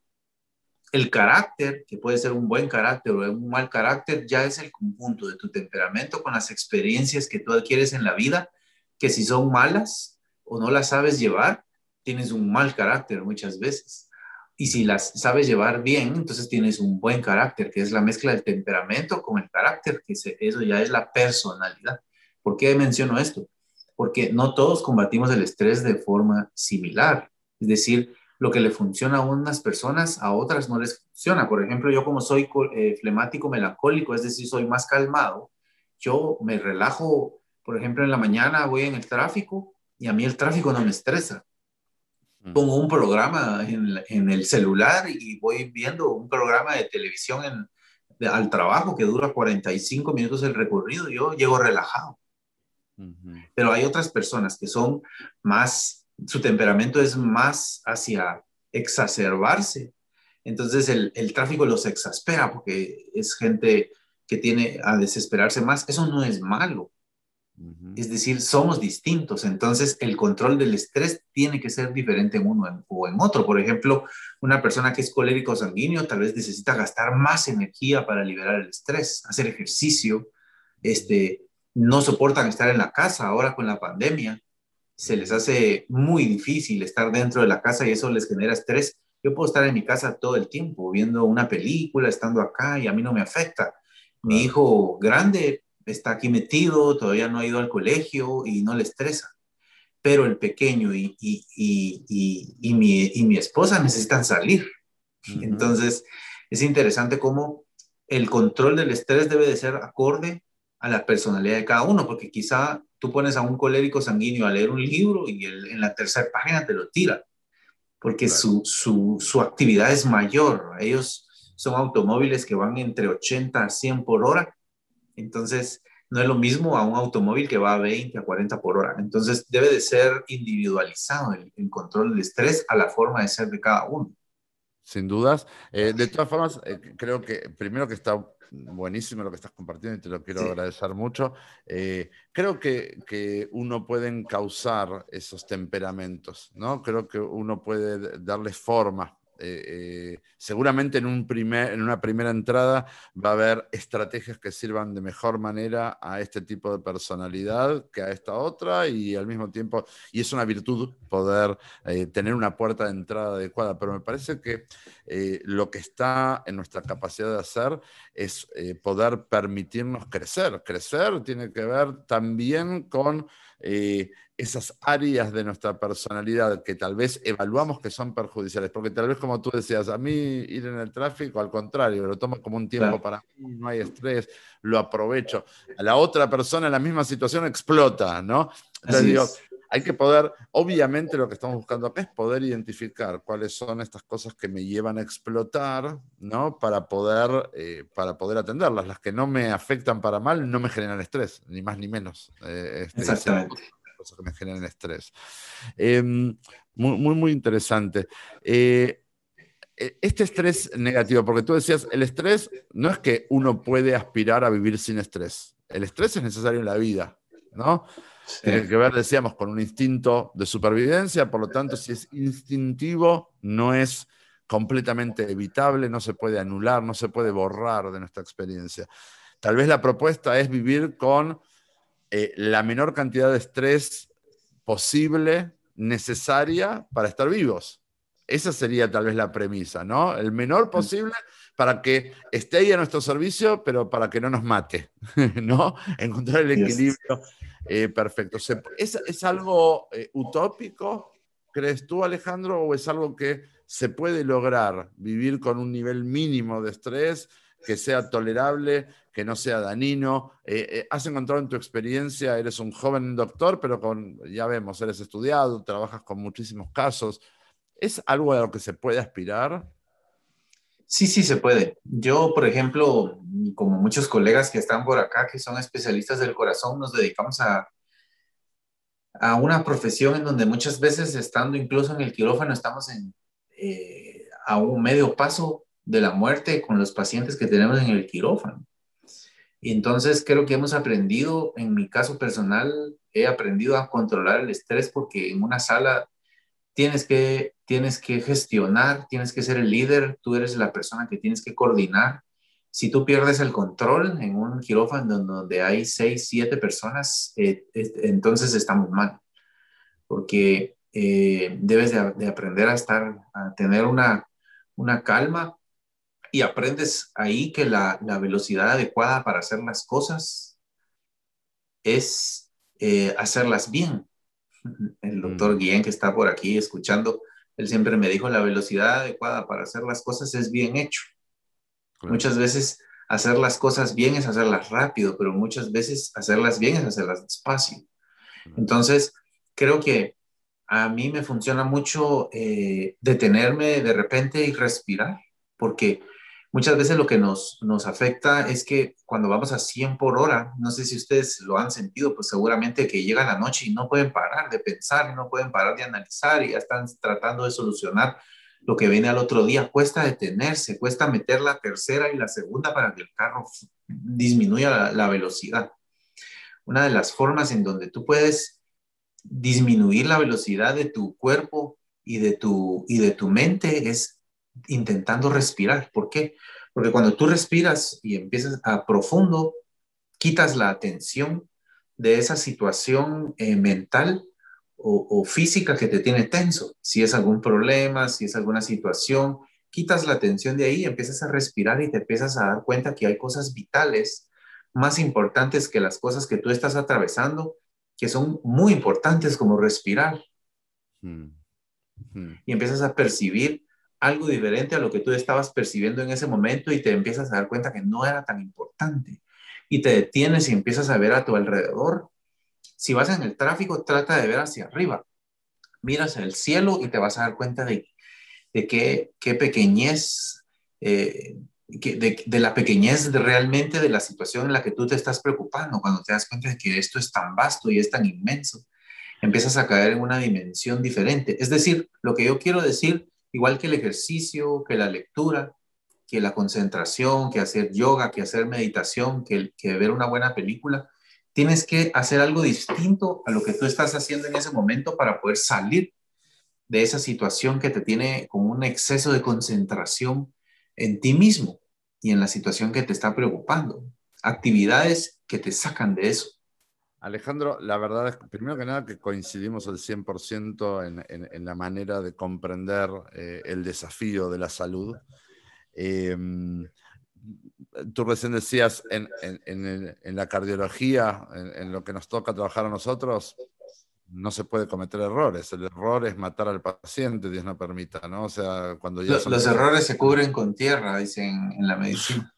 S2: El carácter, que puede ser un buen carácter o un mal carácter, ya es el conjunto de tu temperamento con las experiencias que tú adquieres en la vida, que si son malas o no las sabes llevar, tienes un mal carácter muchas veces. Y si las sabes llevar bien, entonces tienes un buen carácter, que es la mezcla del temperamento con el carácter, que eso ya es la personalidad. ¿Por qué menciono esto? Porque no todos combatimos el estrés de forma similar. Es decir, lo que le funciona a unas personas, a otras no les funciona. Por ejemplo, yo como soy eh, flemático melancólico, es decir, soy más calmado, yo me relajo, por ejemplo, en la mañana voy en el tráfico y a mí el tráfico no me estresa. Mm. Pongo un programa en, el celular y voy viendo un programa de televisión al trabajo que dura 45 minutos el recorrido, yo llego relajado. Pero hay otras personas que son más, su temperamento es más hacia exacerbarse. Entonces el, el tráfico los exaspera porque es gente que tiene a desesperarse más. Eso no es malo. Es decir, somos distintos. Entonces el control del estrés tiene que ser diferente en uno o en otro. Por ejemplo, una persona que es colérico sanguíneo tal vez necesita gastar más energía para liberar el estrés, hacer ejercicio, este, no soportan estar en la casa ahora con la pandemia. Se les hace muy difícil estar dentro de la casa y eso les genera estrés. Yo puedo estar en mi casa todo el tiempo viendo una película, estando acá y a mí no me afecta. Mi hijo grande está aquí metido, todavía no ha ido al colegio y no le estresa. Pero el pequeño y, y, y, y mi, mi, esposa necesitan salir. Entonces, es interesante cómo el control del estrés debe de ser acorde a la personalidad de cada uno, porque quizá tú pones a un colérico sanguíneo a leer un libro y en la tercera página te lo tira, porque su, su, su, actividad es mayor. Ellos son automóviles que van entre 80 a 100 por hora, entonces no es lo mismo a un automóvil que va a 20 a 40 por hora. Entonces debe de ser individualizado el, el control del estrés a la forma de ser de cada uno.
S1: Sin dudas. Eh, de todas formas, eh, creo que primero que está buenísimo lo que estás compartiendo y te lo quiero agradecer mucho. Eh, creo que, que, uno puede causar esos temperamentos, ¿no? Creo que uno puede darle forma eh, eh, seguramente en, una primera entrada va a haber estrategias que sirvan de mejor manera a este tipo de personalidad que a esta otra y al mismo tiempo, y es una virtud poder eh, tener una puerta de entrada adecuada, pero me parece que lo que está en nuestra capacidad de hacer es poder permitirnos crecer. Crecer tiene que ver también con esas áreas de nuestra personalidad que tal vez evaluamos que son perjudiciales, porque tal vez como tú decías, a mí ir en el tráfico, al contrario, lo tomo como un tiempo para mí, no hay estrés, lo aprovecho. A la otra persona en la misma situación explota, ¿no? Entonces digo, hay que poder, obviamente lo que estamos buscando acá es poder identificar cuáles son estas cosas que me llevan a explotar, ¿no? Para poder, eh, para poder atenderlas. Las que no me afectan para mal no me generan estrés, ni más ni menos.
S2: Eh, este, Exactamente
S1: cosas que me generan estrés. Em, muy, muy, muy, interesante. Eh, e, este estrés negativo, porque tú decías, el estrés no es que uno puede aspirar a vivir sin estrés. El estrés es necesario en la vida, ¿no? Tiene que ver, decíamos, con un instinto de supervivencia, por lo tanto, si es instintivo, no es completamente evitable, no se puede anular, no se puede borrar de nuestra experiencia. Tal vez la propuesta es vivir con eh, la menor cantidad de estrés posible, necesaria para estar vivos. Esa sería tal vez la premisa, ¿no? El menor posible para que esté ahí a nuestro servicio, pero para que no nos mate, ¿no? Encontrar el equilibrio eh, perfecto. ¿Es, ¿Es, algo eh, utópico, crees tú, Alejandro, o es algo que se puede lograr, vivir con un nivel mínimo de estrés que sea tolerable, que no sea dañino. Eh, eh, has encontrado en tu experiencia, eres un joven doctor, pero ya vemos, eres estudiado, trabajas con muchísimos casos. ¿Es algo a lo que se puede aspirar?
S2: Sí, sí se puede. Yo, por ejemplo, como muchos colegas que están por acá, que son especialistas del corazón, nos dedicamos a, a una profesión en donde muchas veces, estando incluso en el quirófano, estamos en, eh, a un medio paso de la muerte con los pacientes que tenemos en el quirófano. Y entonces creo que hemos aprendido, en mi caso personal, he aprendido a controlar el estrés porque en una sala tienes que, tienes que gestionar, tienes que ser el líder, tú eres la persona que tienes que coordinar. Si tú pierdes el control en un quirófano donde hay seis, siete personas, eh, entonces estamos mal, porque eh, debes de, de, aprender a estar, a tener una, una calma y aprendes ahí que la, velocidad adecuada para hacer las cosas es eh, hacerlas bien. El doctor. Guillén, que está por aquí escuchando, él siempre me dijo, la velocidad adecuada para hacer las cosas es bien hecho. Muchas veces hacer las cosas bien es hacerlas rápido, pero muchas veces hacerlas bien es hacerlas despacio. Entonces, creo que a mí me funciona mucho eh, detenerme de repente y respirar, porque Muchas veces lo que nos, nos afecta es que cuando vamos a 100 por hora, no sé si ustedes lo han sentido, pues seguramente que llega la noche y no pueden parar de pensar, no pueden parar de analizar y ya están tratando de solucionar lo que viene al otro día. Cuesta detenerse, cuesta meter la tercera y la segunda para que el carro disminuya la, la velocidad. Una de las formas en donde tú puedes disminuir la velocidad de tu cuerpo y de tu, y de tu mente es intentando respirar. ¿Por qué? Porque cuando tú respiras y empiezas a profundo, quitas la atención de esa situación eh, mental o, física que te tiene tenso. Si es algún problema, si es alguna situación, quitas la atención de ahí, empiezas a respirar y te empiezas a dar cuenta que hay cosas vitales más importantes que las cosas que tú estás atravesando, que son muy importantes como respirar. Mm. Mm. Y empiezas a percibir algo diferente a lo que tú estabas percibiendo en ese momento y te empiezas a dar cuenta que no era tan importante. Y te detienes y empiezas a ver a tu alrededor. Si vas en el tráfico, trata de ver hacia arriba. Miras el cielo y te vas a dar cuenta de, de qué, qué pequeñez, eh, de, de, la pequeñez de realmente de la situación en la que tú te estás preocupando. Cuando te das cuenta de que esto es tan vasto y es tan inmenso, empiezas a caer en una dimensión diferente. Es decir, lo que yo quiero decir igual que el ejercicio, que la lectura, que la concentración, que hacer yoga, que hacer meditación, que, que ver una buena película, tienes que hacer algo distinto a lo que tú estás haciendo en ese momento para poder salir de esa situación que te tiene con un exceso de concentración en ti mismo y en la situación que te está preocupando. Actividades que te sacan de eso.
S1: Alejandro, la verdad es que primero que nada que coincidimos al 100% en, en, la manera de comprender eh, el desafío de la salud. Em, tú recién decías en, en la cardiología, en, lo que nos toca trabajar a nosotros, no se puede cometer errores. El error es matar al paciente, Dios no permita, ¿no? O sea, cuando ya...
S2: Los, errores se cubren con tierra, dicen en la medicina.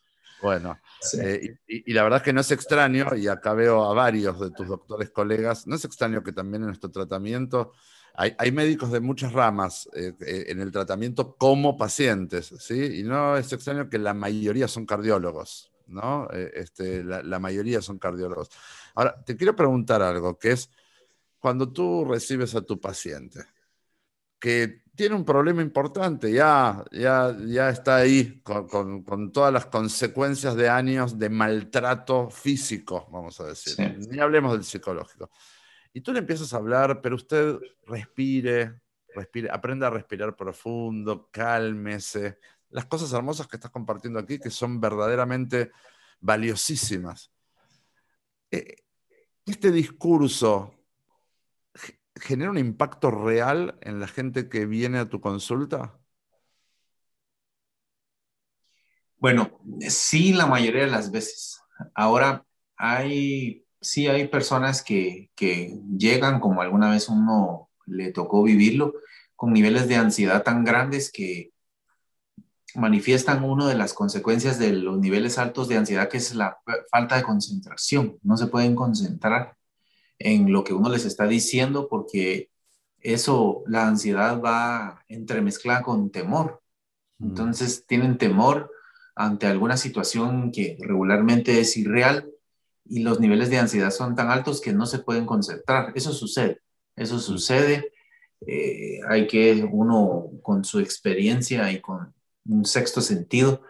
S1: Bueno, eh, y, la verdad es que no es extraño, y acá veo a varios de tus doctores colegas, no es extraño que también en nuestro tratamiento hay, médicos de muchas ramas eh, eh, en el tratamiento como pacientes, ¿sí? Y no es extraño que la mayoría son cardiólogos, ¿no? Este, la, la mayoría son cardiólogos. Ahora, te quiero preguntar algo, que es, cuando tú recibes a tu paciente, que tiene un problema importante, ya, ya, ya está ahí con, todas las consecuencias de años de maltrato físico, vamos a decir. Ni hablemos del psicológico. Y tú le empiezas a hablar, pero usted respire, respire, aprenda a respirar profundo, cálmese. Las cosas hermosas que estás compartiendo aquí, que son verdaderamente valiosísimas. Eh, este discurso genera un impacto real en la gente que viene a tu consulta?
S2: Bueno, sí, la mayoría de las veces. Ahora hay, sí hay personas que, que llegan, como alguna vez uno le tocó vivirlo, con niveles de ansiedad tan grandes que manifiestan una de las consecuencias de los niveles altos de ansiedad, que es la falta de concentración. No se pueden concentrar en lo que uno les está diciendo porque eso, la ansiedad va entremezclada con temor. Mm. Entonces tienen temor ante alguna situación que regularmente es irreal y los niveles de ansiedad son tan altos que no se pueden concentrar. Eso sucede, eso mm. sucede. Eh, hay que uno con su experiencia y con un sexto sentido,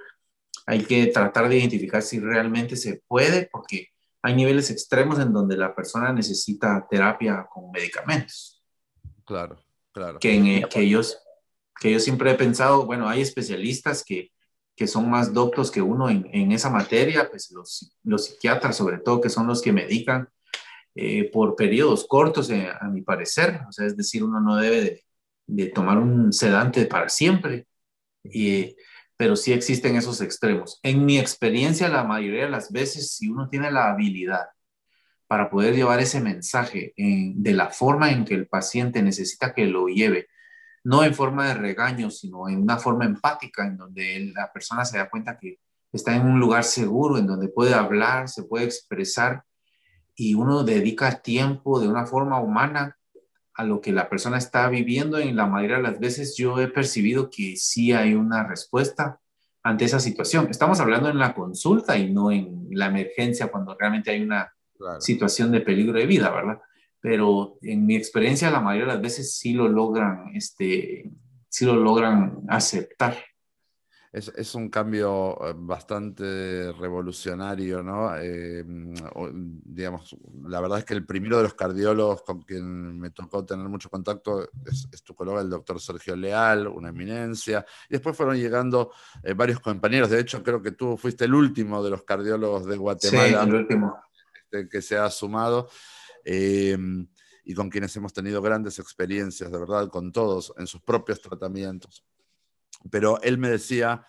S2: hay que tratar de identificar si realmente se puede, porque hay niveles extremos en donde la persona necesita terapia con medicamentos.
S1: Claro, claro.
S2: Que, en, que, ellos, que yo siempre he pensado, bueno, hay especialistas que, que son más doctos que uno en, en esa materia, pues los, los, psiquiatras sobre todo, que son los que medican eh, por periodos cortos, eh, a mi parecer. O sea, es decir, uno no debe de, de tomar un sedante para siempre. Y pero sí existen esos extremos. En mi experiencia, la mayoría de las veces, si uno tiene la habilidad para poder llevar ese mensaje de la forma en que el paciente necesita que lo lleve, no en forma de regaño, sino en una forma empática, en donde la persona se da cuenta que está en un lugar seguro, en donde puede hablar, se puede expresar, y uno dedica tiempo de una forma humana a lo que la persona está viviendo, en la mayoría de las veces yo he percibido que sí hay una respuesta ante esa situación. Estamos hablando en la consulta y no en la emergencia cuando realmente hay una situación de peligro de vida, ¿verdad? Pero en mi experiencia la mayoría de las veces sí lo logran, este, sí lo logran aceptar
S1: es, un cambio eh, bastante revolucionario, ¿no? Eh, digamos, la verdad es que el primero de los cardiólogos con quien me tocó tener mucho contacto es, tu colega, el doctor Sergio Leal, una eminencia, y después fueron llegando eh, varios compañeros, de hecho creo que tú fuiste el último de los cardiólogos de Guatemala este, que se ha sumado. y con quienes hemos tenido grandes experiencias, de verdad, con todos en sus propios tratamientos pero él me decía,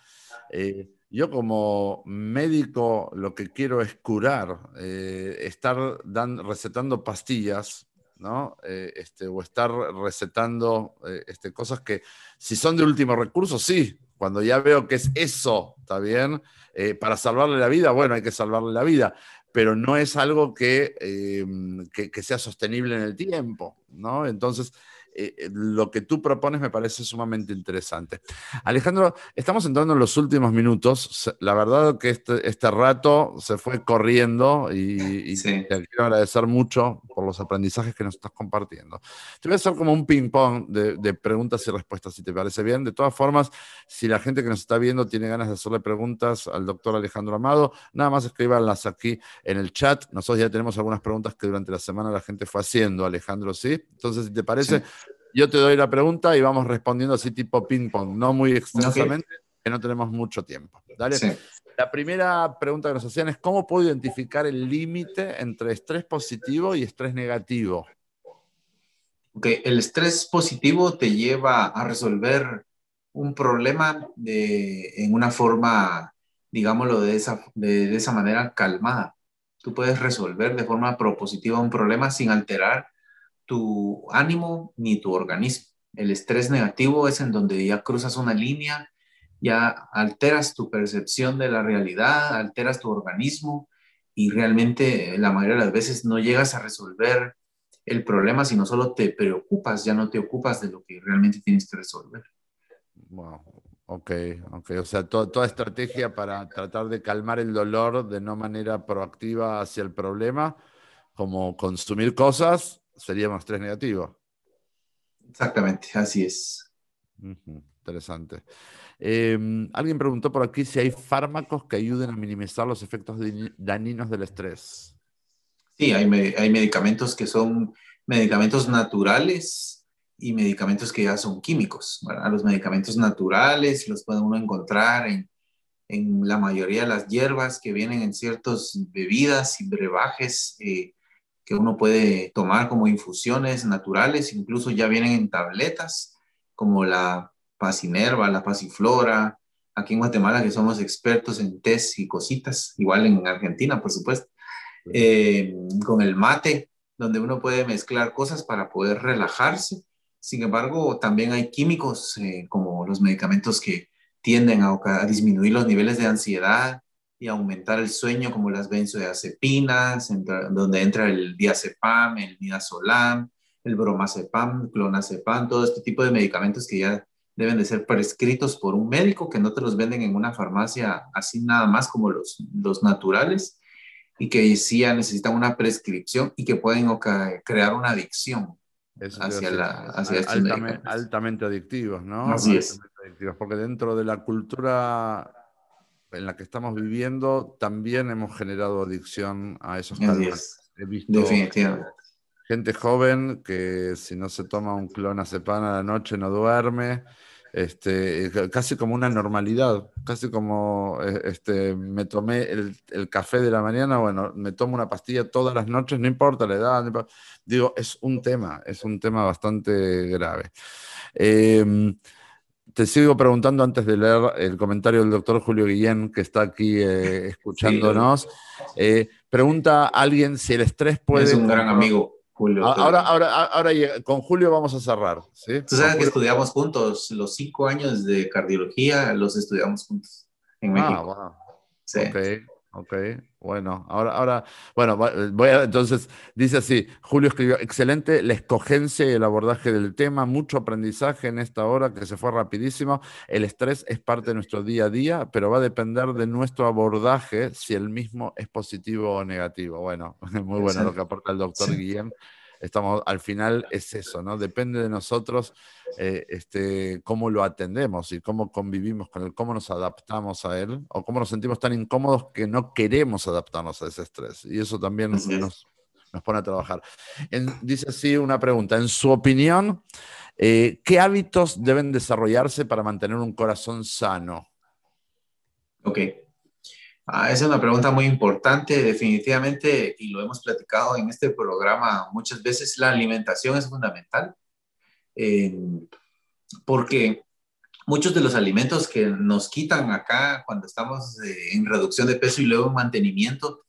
S1: eh, yo como médico lo que quiero es curar, eh, estar recetando pastillas, ¿no? Eh, este, o estar recetando este, cosas que si son de último recurso, sí, cuando ya veo que es eso, ¿está bien? para salvarle la vida, bueno, hay que salvarle la vida, pero no es algo que, que sea sostenible en el tiempo, ¿no? Entonces, eh, eh, lo que tú propones me parece sumamente interesante. Alejandro, estamos entrando en los últimos minutos. La verdad que este, este rato se fue corriendo y, te quiero agradecer mucho por los aprendizajes que nos estás compartiendo. Te voy a hacer como un ping-pong de, preguntas y respuestas, si te parece bien. De todas formas, si la gente que nos está viendo tiene ganas de hacerle preguntas al doctor Alejandro Amado, nada más escríbanlas aquí en el chat. Nosotros ya tenemos algunas preguntas que durante la semana la gente fue haciendo, Alejandro, ¿sí? Entonces, si te parece, yo te doy la pregunta y vamos respondiendo así tipo ping-pong, no muy extensamente, que no tenemos mucho tiempo. Dale. La primera pregunta que nos hacían es, ¿cómo puedo identificar el límite entre estrés positivo y estrés negativo?
S2: Ok, el estrés positivo te lleva a resolver un problema en una forma, digámoslo, de esa, de esa manera calmada. Tú puedes resolver de forma propositiva un problema sin alterar tu ánimo ni tu organismo. El estrés negativo es en donde ya cruzas una línea, ya alteras tu percepción de la realidad, alteras tu organismo y realmente la mayoría de las veces no llegas a resolver el problema, sino solo te preocupas, ya no te ocupas de lo que realmente tienes que resolver.
S1: Wow. Ok, ok. O sea, toda estrategia para tratar de calmar el dolor de no manera proactiva hacia el problema, como consumir cosas sería más estrés negativo.
S2: Exactamente, así es.
S1: Interesante. Em, alguien preguntó por aquí si hay fármacos que ayuden a minimizar los efectos dañinos del estrés.
S2: Sí, hay, hay medicamentos que son medicamentos naturales y medicamentos que ya son químicos. Los medicamentos naturales los puede uno encontrar en, en, la mayoría de las hierbas que vienen en ciertas bebidas y brebajes eh, que uno puede tomar como infusiones naturales, incluso ya vienen en tabletas, como la pasinerva, la pasiflora, aquí en Guatemala que somos expertos en test y cositas, igual en Argentina, por supuesto, eh, con el mate, donde uno puede mezclar cosas para poder relajarse. Sin embargo, también hay químicos eh, como los medicamentos que tienden a, a disminuir los niveles de ansiedad, y aumentar el sueño como las benzodiazepinas, donde entra el diazepam, el midazolam, el bromazepam, clonazepam, todo este tipo de medicamentos que ya deben de ser prescritos por un médico, que no te los venden en una farmacia así nada más como los, los naturales, y que sí ya necesitan una prescripción y que pueden crear una adicción hacia, la, hacia
S1: estos altamente, altamente adictivos, ¿no?
S2: Así es.
S1: Adictivos, porque dentro de la cultura en la que estamos viviendo también hemos generado adicción a esos
S2: calmantes. He visto Definitivamente.
S1: gente joven que si no se toma un clonazepam a la noche no duerme. Este, casi como una normalidad, casi como eh, este, me tomé el, el, café de la mañana, bueno, me tomo una pastilla todas las noches, no importa la edad, digo, es un tema, es un tema bastante grave. Eh, te sigo preguntando antes de leer el comentario del doctor Julio Guillén, que está aquí eh, escuchándonos. Eh, pregunta alguien si el estrés puede...
S2: Es un gran amigo, Julio.
S1: Ahora, ahora, ahora, con Julio vamos a cerrar.
S2: Tú sabes que estudiamos juntos, los cinco años de cardiología los estudiamos juntos en ah, México.
S1: Ah, wow. Sí. Ok, bueno, ahora, ahora, bueno, voy a, entonces, dice así, Julio escribió, excelente la escogencia y el abordaje del tema, mucho aprendizaje en esta hora que se fue rapidísimo, el estrés es parte de nuestro día a día, pero va a depender de nuestro abordaje si el mismo es positivo o negativo. Bueno, muy bueno lo que aporta el doctor Guillén estamos, al final es eso, ¿no? Depende de nosotros eh, este, cómo lo atendemos y cómo convivimos con él, cómo nos adaptamos a él o cómo nos sentimos tan incómodos que no queremos adaptarnos a ese estrés. Y eso también nos, nos, pone a trabajar. dice así una pregunta, en su opinión, eh, ¿qué hábitos deben desarrollarse para mantener un corazón sano?
S2: Ok. Ah, esa es una pregunta muy importante, definitivamente, y lo hemos platicado en este programa muchas veces, la alimentación es fundamental, eh, porque muchos de los alimentos que nos quitan acá cuando estamos eh, en reducción de peso y luego en mantenimiento,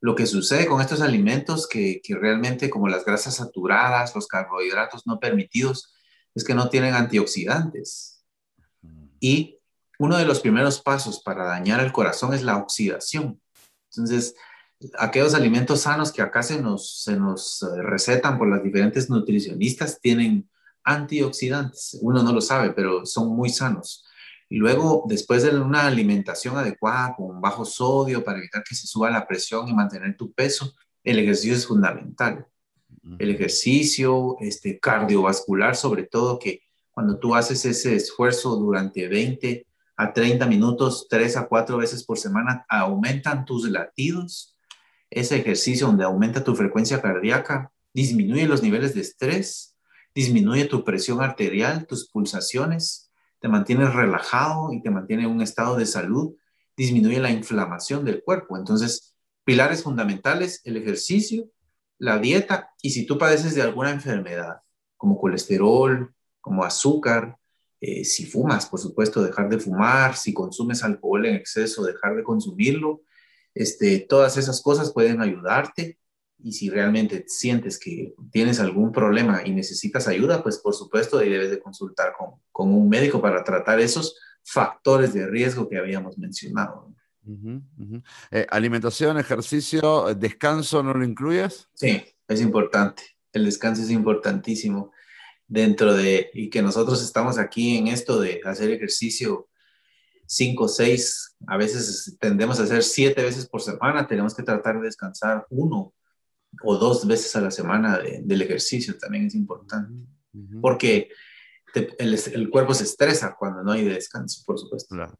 S2: lo que sucede con estos alimentos que, que, realmente como las grasas saturadas, los carbohidratos no permitidos, es que no tienen antioxidantes. Y uno de los primeros pasos para dañar el corazón es la oxidación. Entonces, aquellos alimentos sanos que acá se nos, se nos eh, recetan por las diferentes nutricionistas tienen antioxidantes. Uno no lo sabe, pero son muy sanos. Y luego, después de una alimentación adecuada con bajo sodio para evitar que se suba la presión y mantener tu peso, el ejercicio es fundamental. El ejercicio este, cardiovascular, sobre todo, que cuando tú haces ese esfuerzo durante 20 a 30 minutos, 3 a 4 veces por semana, aumentan tus latidos. Ese ejercicio donde aumenta tu frecuencia cardíaca, disminuye los niveles de estrés disminuye tu presión arterial, tus pulsaciones, te mantienes relajado y te mantiene en un estado de salud, disminuye la inflamación del cuerpo. Entonces, pilares fundamentales, el ejercicio, la dieta y si tú padeces de alguna enfermedad, como colesterol, como azúcar, eh, si fumas, por supuesto, dejar de fumar, si consumes alcohol en exceso, dejar de consumirlo, este, todas esas cosas pueden ayudarte y si realmente sientes que tienes algún problema y necesitas ayuda, pues por supuesto debes de consultar con, con un médico para tratar esos factores de riesgo que habíamos mencionado.
S1: Eh, alimentación, ejercicio, descanso, ¿no lo incluyes?
S2: Sí, es importante. El descanso es importantísimo dentro de, y que nosotros estamos aquí en esto de hacer ejercicio cinco, seis, a veces tendemos a hacer siete veces por semana, tenemos que tratar de descansar uno o dos veces a la semana del ejercicio también es importante, porque el, cuerpo se estresa cuando no hay descanso, por supuesto.
S1: Claro,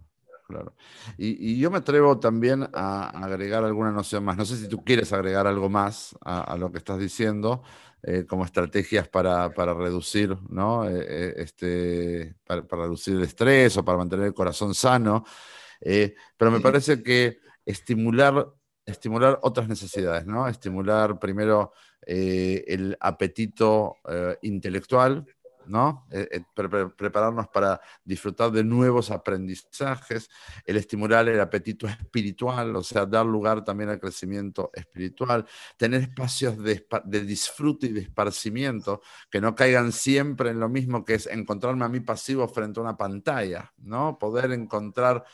S1: claro. Y, yo me atrevo también a agregar alguna noción más. No sé si tú quieres agregar algo más a, lo que estás diciendo, eh, como estrategias para, para reducir, ¿no? Eh, eh, este, para, reducir el estrés o para mantener el corazón sano. pero me parece que estimular estimular otras necesidades, ¿no? Estimular primero el apetito intelectual, ¿no? Eh, prepararnos para disfrutar de nuevos aprendizajes, el estimular el apetito espiritual, o sea, dar lugar también al crecimiento espiritual, tener espacios de, de, disfrute y de esparcimiento que no caigan siempre en lo mismo que es encontrarme a mí pasivo frente a una pantalla, ¿no? Poder encontrar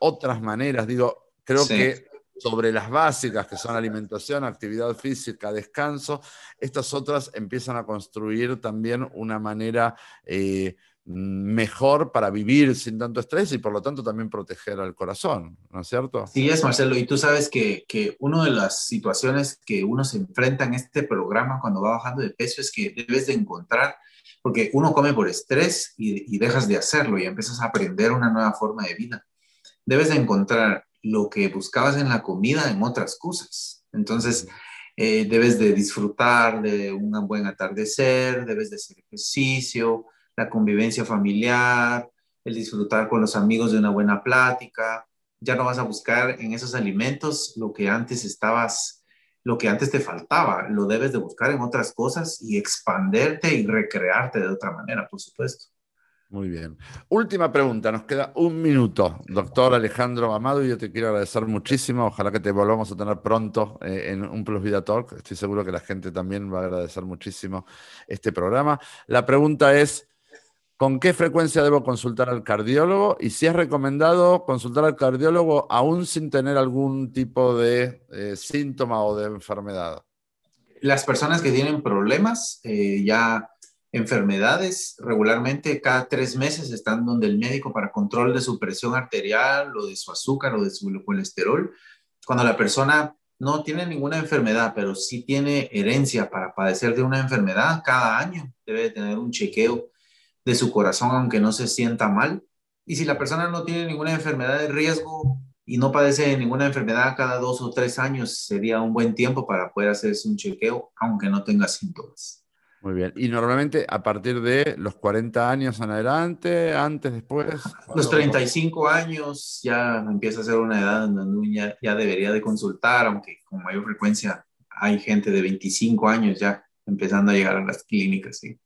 S1: otras maneras, digo, creo que sobre las básicas que son alimentación, actividad física, descanso, estas otras empiezan a construir también una manera eh, mejor para vivir sin tanto estrés y por lo tanto también proteger al corazón, ¿no es cierto?
S2: Sí, es Marcelo, y tú sabes que, que una de las situaciones que uno se enfrenta en este programa cuando va bajando de peso es que debes de encontrar, porque uno come por estrés y, y dejas de hacerlo y empiezas a aprender una nueva forma de vida. Debes de encontrar lo que buscabas en la comida en otras cosas. Entonces, eh, debes de disfrutar de un buen atardecer, debes de hacer ejercicio, la convivencia familiar, el disfrutar con los amigos de una buena plática. Ya no vas a buscar en esos alimentos lo que antes estabas, lo que antes te faltaba. Lo debes de buscar en otras cosas y expanderte y recrearte de otra manera, por supuesto.
S1: Muy bien. Última pregunta, nos queda un minuto. Doctor Alejandro Amado, yo te quiero agradecer muchísimo. Ojalá que te volvamos a tener pronto eh, en un Plus Vida Talk. Estoy seguro que la gente también va a agradecer muchísimo este programa. La pregunta es, ¿con qué frecuencia debo consultar al cardiólogo? Y si es recomendado consultar al cardiólogo aún sin tener algún tipo de eh, síntoma o de enfermedad.
S2: Las personas que tienen problemas eh, ya enfermedades regularmente cada tres meses están donde el médico para control de su presión arterial o de su azúcar o de su colesterol. Cuando la persona no tiene ninguna enfermedad, pero sí tiene herencia para padecer de una enfermedad, cada año debe tener un chequeo de su corazón aunque no se sienta mal. Y si la persona no tiene ninguna enfermedad de riesgo y no padece de ninguna enfermedad cada dos o tres años, sería un buen tiempo para poder hacerse un chequeo aunque no tenga síntomas.
S1: Muy bien. Y normalmente a partir de los 40 años en adelante, antes, después.
S2: Los 35 años ya empieza a ser una edad en donde ya, ya debería de consultar, aunque con mayor frecuencia hay gente de 25 años ya empezando a llegar a las clínicas, sí.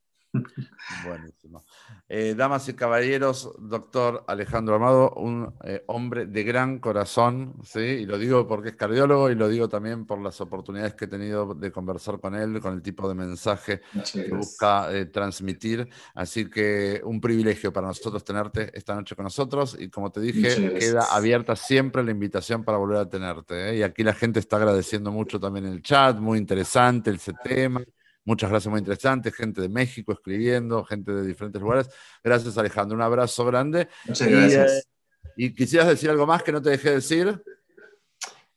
S1: Buenísimo. Eh, damas y caballeros, doctor Alejandro Amado, un eh, hombre de gran corazón, ¿sí? y lo digo porque es cardiólogo y lo digo también por las oportunidades que he tenido de conversar con él, con el tipo de mensaje que busca eh, transmitir. Así que un privilegio para nosotros tenerte esta noche con nosotros y como te dije, queda abierta siempre la invitación para volver a tenerte. Y aquí la gente está agradeciendo mucho también el chat, muy interesante ese tema. Muchas gracias, muy interesante. Gente de México escribiendo, gente de diferentes lugares. Gracias, Alejandro. Un abrazo grande.
S2: Muchas gracias. Eh,
S1: ¿Y quisieras decir algo más que no te dejé decir?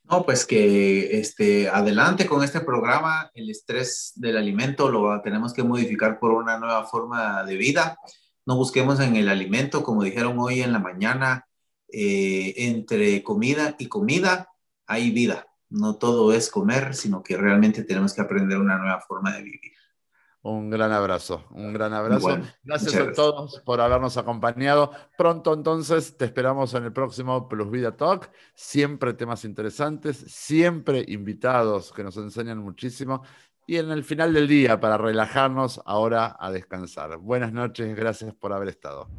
S2: No, pues que este, adelante con este programa. El estrés del alimento lo tenemos que modificar por una nueva forma de vida. No busquemos en el alimento, como dijeron hoy en la mañana, eh, entre comida y comida hay vida no todo es comer, sino que realmente tenemos que aprender una nueva forma de vivir.
S1: Un gran abrazo, un gran abrazo. gracias a todos por habernos acompañado. Pronto entonces te esperamos en el próximo Plus Vida Talk. Siempre temas interesantes, siempre invitados que nos enseñan muchísimo. Y en el final del día, para relajarnos, ahora a descansar. Buenas noches, gracias por haber estado.